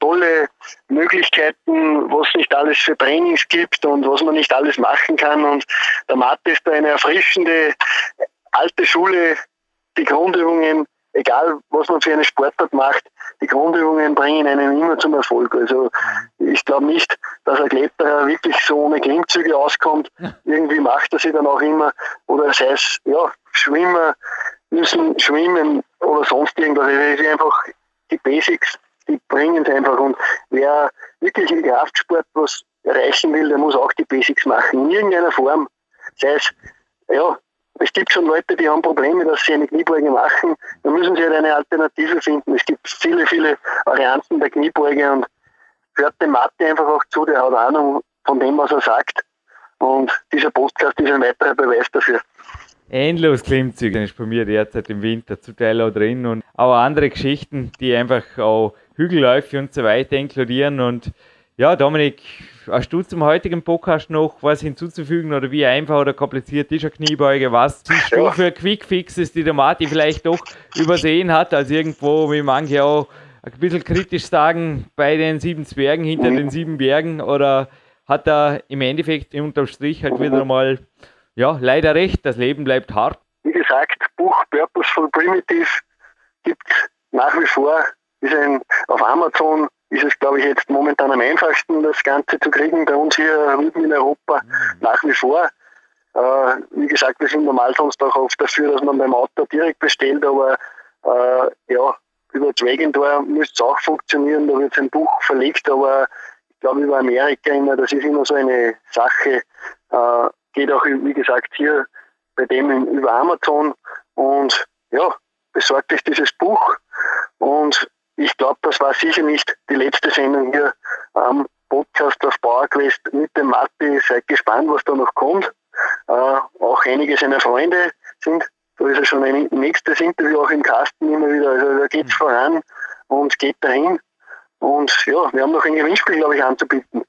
tolle Möglichkeiten, was nicht alles für Trainings gibt und was man nicht alles machen kann. Und der Mathe ist da eine erfrischende alte Schule, die Grundübungen egal was man für eine Sportart macht, die Grundübungen bringen einen immer zum Erfolg. Also ich glaube nicht, dass ein Kletterer wirklich so ohne Klimmzüge auskommt. Irgendwie macht er sie dann auch immer. Oder sei es, ja, Schwimmer müssen schwimmen oder sonst irgendwas. Also es ist einfach die Basics, die bringen es einfach. Und wer wirklich im Kraftsport was erreichen will, der muss auch die Basics machen. In irgendeiner Form. Sei es, ja, es gibt schon Leute, die haben Probleme, dass sie eine Kniebeuge machen. Da müssen sie halt eine Alternative finden. Es gibt viele, viele Varianten der Kniebeuge und hört dem Mathe einfach auch zu, der hat Ahnung von dem, was er sagt. Und dieser Podcast ist ein weiterer Beweis dafür. Endlos Klimmzüge ist bei mir derzeit im Winter zum Teil auch drin und auch andere Geschichten, die einfach auch Hügelläufe und so weiter inkludieren und ja, Dominik, hast du zum heutigen Podcast noch was hinzuzufügen oder wie einfach oder kompliziert ist eine Kniebeuge? Was siehst du für Quickfixes, die der Martin vielleicht doch übersehen hat, als irgendwo, wie manche auch ein bisschen kritisch sagen, bei den sieben Zwergen hinter den sieben Bergen oder hat er im Endeffekt unterm Strich halt wieder mal, ja, leider recht, das Leben bleibt hart. Wie gesagt, Buch Purposeful Primitive gibt nach wie vor, ist ein auf Amazon ist es, glaube ich, jetzt momentan am einfachsten, das Ganze zu kriegen bei uns hier unten in Europa mhm. nach wie vor. Äh, wie gesagt, wir sind normal sonst auch oft dafür, dass man beim Auto direkt bestellt, aber äh, ja, über Dragondoor müsste es auch funktionieren, da wird sein Buch verlegt, aber ich glaube über Amerika immer, das ist immer so eine Sache, äh, geht auch, wie gesagt, hier bei dem über Amazon und ja, besorgt euch dieses Buch und ich glaube, das war sicher nicht die letzte Sendung hier am Podcast auf PowerQuest mit dem Matti. Seid gespannt, was da noch kommt. Äh, auch einige seiner Freunde sind, da ist ja schon ein nächstes Interview auch im Kasten immer wieder. Also da geht's mhm. voran und geht dahin. Und ja, wir haben noch ein Gewinnspiel, glaube ich, anzubieten.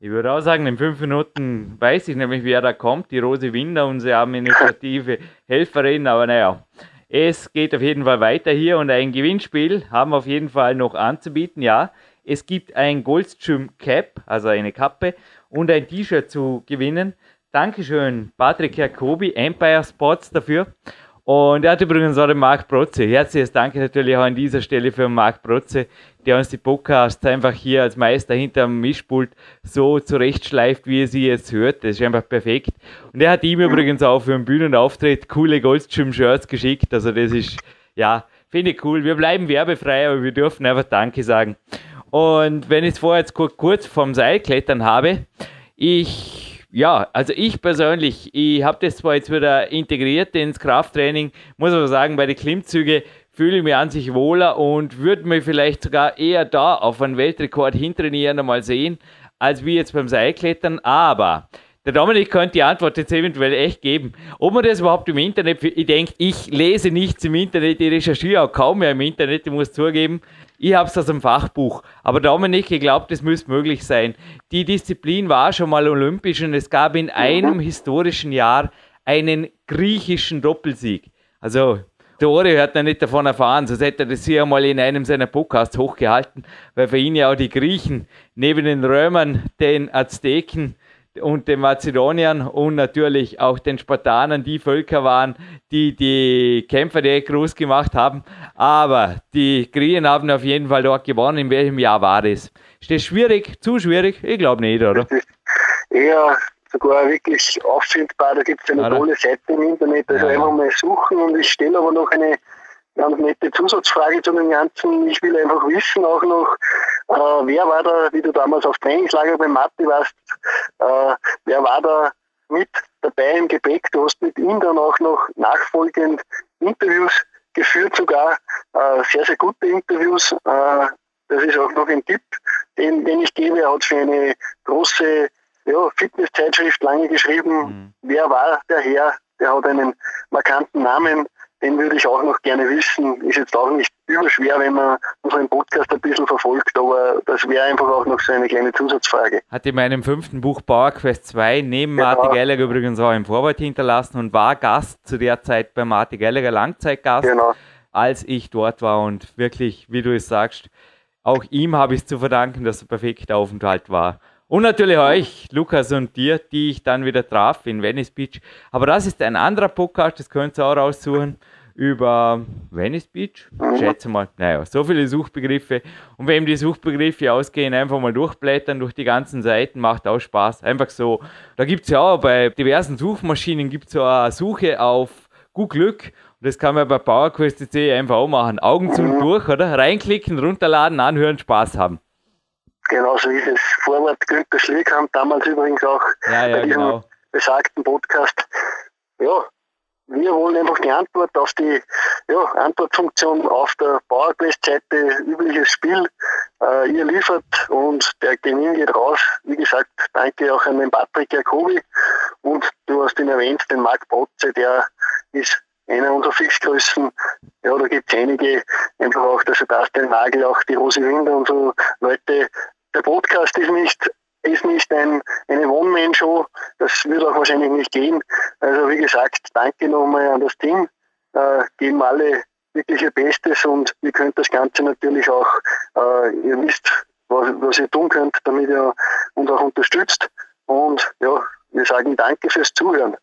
Ich würde auch sagen, in fünf Minuten weiß ich nämlich, wer da kommt. Die Rose Winder, unsere administrative *laughs* Helferin. Aber naja, es geht auf jeden Fall weiter hier und ein Gewinnspiel haben wir auf jeden Fall noch anzubieten. Ja, es gibt ein Goldstream Cap, also eine Kappe und ein T-Shirt zu gewinnen. Dankeschön, Patrick Jacobi, Empire Sports dafür. Und er hat übrigens auch den Marc Protze. Herzliches Danke natürlich auch an dieser Stelle für Marc Protze, der uns die Podcasts einfach hier als Meister hinterm Mischpult so zurechtschleift, wie ihr sie jetzt hört. Das ist einfach perfekt. Und er hat ihm übrigens auch für einen Bühnenauftritt coole Goldstream-Shirts geschickt. Also das ist, ja, finde ich cool. Wir bleiben werbefrei, aber wir dürfen einfach Danke sagen. Und wenn ich es vorher jetzt kurz vom Seil klettern habe, ich ja, also ich persönlich, ich habe das zwar jetzt wieder integriert ins Krafttraining, muss aber sagen, bei den Klimmzügen fühle ich mich an sich wohler und würde mich vielleicht sogar eher da auf einen Weltrekord hintrainieren einmal sehen, als wie jetzt beim Seilklettern. Aber der Dominik könnte die Antwort jetzt eventuell echt geben. Ob man das überhaupt im Internet, ich denke, ich lese nichts im Internet, ich recherchiere auch kaum mehr im Internet, ich muss zugeben. Ich habe es aus dem Fachbuch. Aber Dominik, ich glaube, das müsste möglich sein. Die Disziplin war schon mal olympisch und es gab in einem historischen Jahr einen griechischen Doppelsieg. Also, der Ori hat noch nicht davon erfahren, sonst hätte er das hier mal in einem seiner Podcasts hochgehalten, weil für ihn ja auch die Griechen neben den Römern, den Azteken und den Mazedoniern und natürlich auch den Spartanern die Völker waren, die die Kämpfer direkt groß gemacht haben. Aber die Griechen haben auf jeden Fall dort gewonnen. In welchem Jahr war das? Ist das schwierig? Zu schwierig? Ich glaube nicht, oder? eher sogar wirklich auffindbar. Da gibt es eine tolle Seite im Internet. Also einfach mal suchen und ich stelle aber noch eine ganz nette Zusatzfrage zu dem Ganzen. Ich will einfach wissen auch noch, äh, wer war da, wie du damals auf Trainingslager bei Matti warst, äh, wer war da mit dabei im Gepäck? Du hast mit ihm dann auch noch nachfolgend Interviews geführt, sogar äh, sehr, sehr gute Interviews. Äh, das ist auch noch ein Tipp, den, den ich gebe. Er hat für eine große ja, Fitnesszeitschrift lange geschrieben. Mhm. Wer war der Herr? Der hat einen markanten Namen den würde ich auch noch gerne wissen. Ist jetzt auch nicht überschwer, wenn man unseren Podcast ein bisschen verfolgt, aber das wäre einfach auch noch so eine kleine Zusatzfrage. Hat in meinem fünften Buch Power Quest 2 neben genau. Martin Gallagher übrigens auch im Vorwort hinterlassen und war Gast zu der Zeit bei Martin Gallagher, Langzeitgast, genau. als ich dort war und wirklich, wie du es sagst, auch ihm habe ich es zu verdanken, dass er perfekter Aufenthalt war. Und natürlich euch, Lukas und dir, die ich dann wieder traf in Venice Beach. Aber das ist ein anderer Podcast, das könnt ihr auch raussuchen über Venice Beach. Schätze mal, naja, so viele Suchbegriffe. Und wenn die Suchbegriffe ausgehen, einfach mal durchblättern durch die ganzen Seiten, macht auch Spaß. Einfach so. Da gibt es ja auch bei diversen Suchmaschinen gibt es eine Suche auf gut Glück. Und das kann man bei PowerQuest einfach auch machen. Augen zu und durch, oder? Reinklicken, runterladen, anhören, Spaß haben. Genau so ist es. Vorwort Günther Schliegkamp, damals übrigens auch ja, ja, bei diesem genau. besagten Podcast. Ja, wir wollen einfach die Antwort auf die ja, Antwortfunktion auf der PowerQuest-Seite, übliches Spiel. Äh, ihr liefert und der Termin geht raus. Wie gesagt, danke auch an den Patrick Jacobi und du hast ihn erwähnt, den Marc Botze, der ist einer unserer Fixgrößen. Ja, da gibt es einige, einfach auch der Sebastian Nagel, auch die Rosi Winder und so Leute. Der Podcast ist nicht ist nicht ein, eine One-Man-Show. Das wird auch wahrscheinlich nicht gehen. Also wie gesagt, danke nochmal an das Team. Äh, geben alle wirklich ihr Bestes und ihr könnt das Ganze natürlich auch, äh, ihr wisst, was, was ihr tun könnt, damit ihr uns auch unterstützt. Und ja, wir sagen danke fürs Zuhören.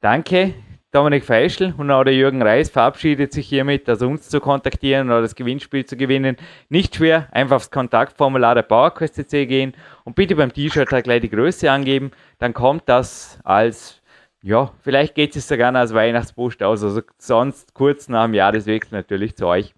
Danke. Dominik Feischl und auch der Jürgen Reis verabschiedet sich hiermit, also uns zu kontaktieren oder das Gewinnspiel zu gewinnen. Nicht schwer, einfach aufs Kontaktformular der PowerQuest CC gehen und bitte beim T-Shirt halt gleich die Größe angeben. Dann kommt das als ja, vielleicht geht es sogar noch als Weihnachtspost aus, also sonst kurz nach dem Jahreswechsel natürlich zu euch.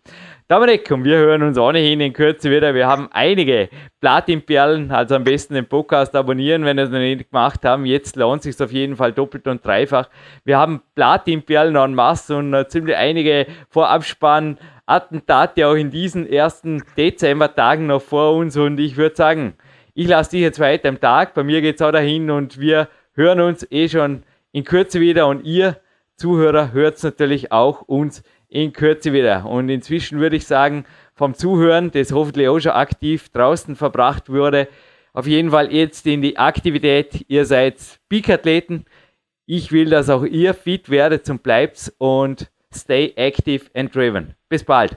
Dominik, und wir hören uns ohnehin in Kürze wieder. Wir haben einige Platinperlen, also am besten den Podcast abonnieren, wenn ihr es noch nicht gemacht haben. Jetzt lohnt es sich auf jeden Fall doppelt und dreifach. Wir haben Platinperlen en masse und ziemlich einige Vorabspann Attentate auch in diesen ersten Dezembertagen noch vor uns und ich würde sagen, ich lasse dich jetzt weiter am Tag. Bei mir geht es auch dahin und wir hören uns eh schon in Kürze wieder und ihr Zuhörer hört natürlich auch uns in Kürze wieder. Und inzwischen würde ich sagen, vom Zuhören, das hoffentlich auch schon aktiv draußen verbracht wurde, auf jeden Fall jetzt in die Aktivität. Ihr seid Peak-Athleten. Ich will, dass auch ihr fit werdet und bleibt und stay active and driven. Bis bald.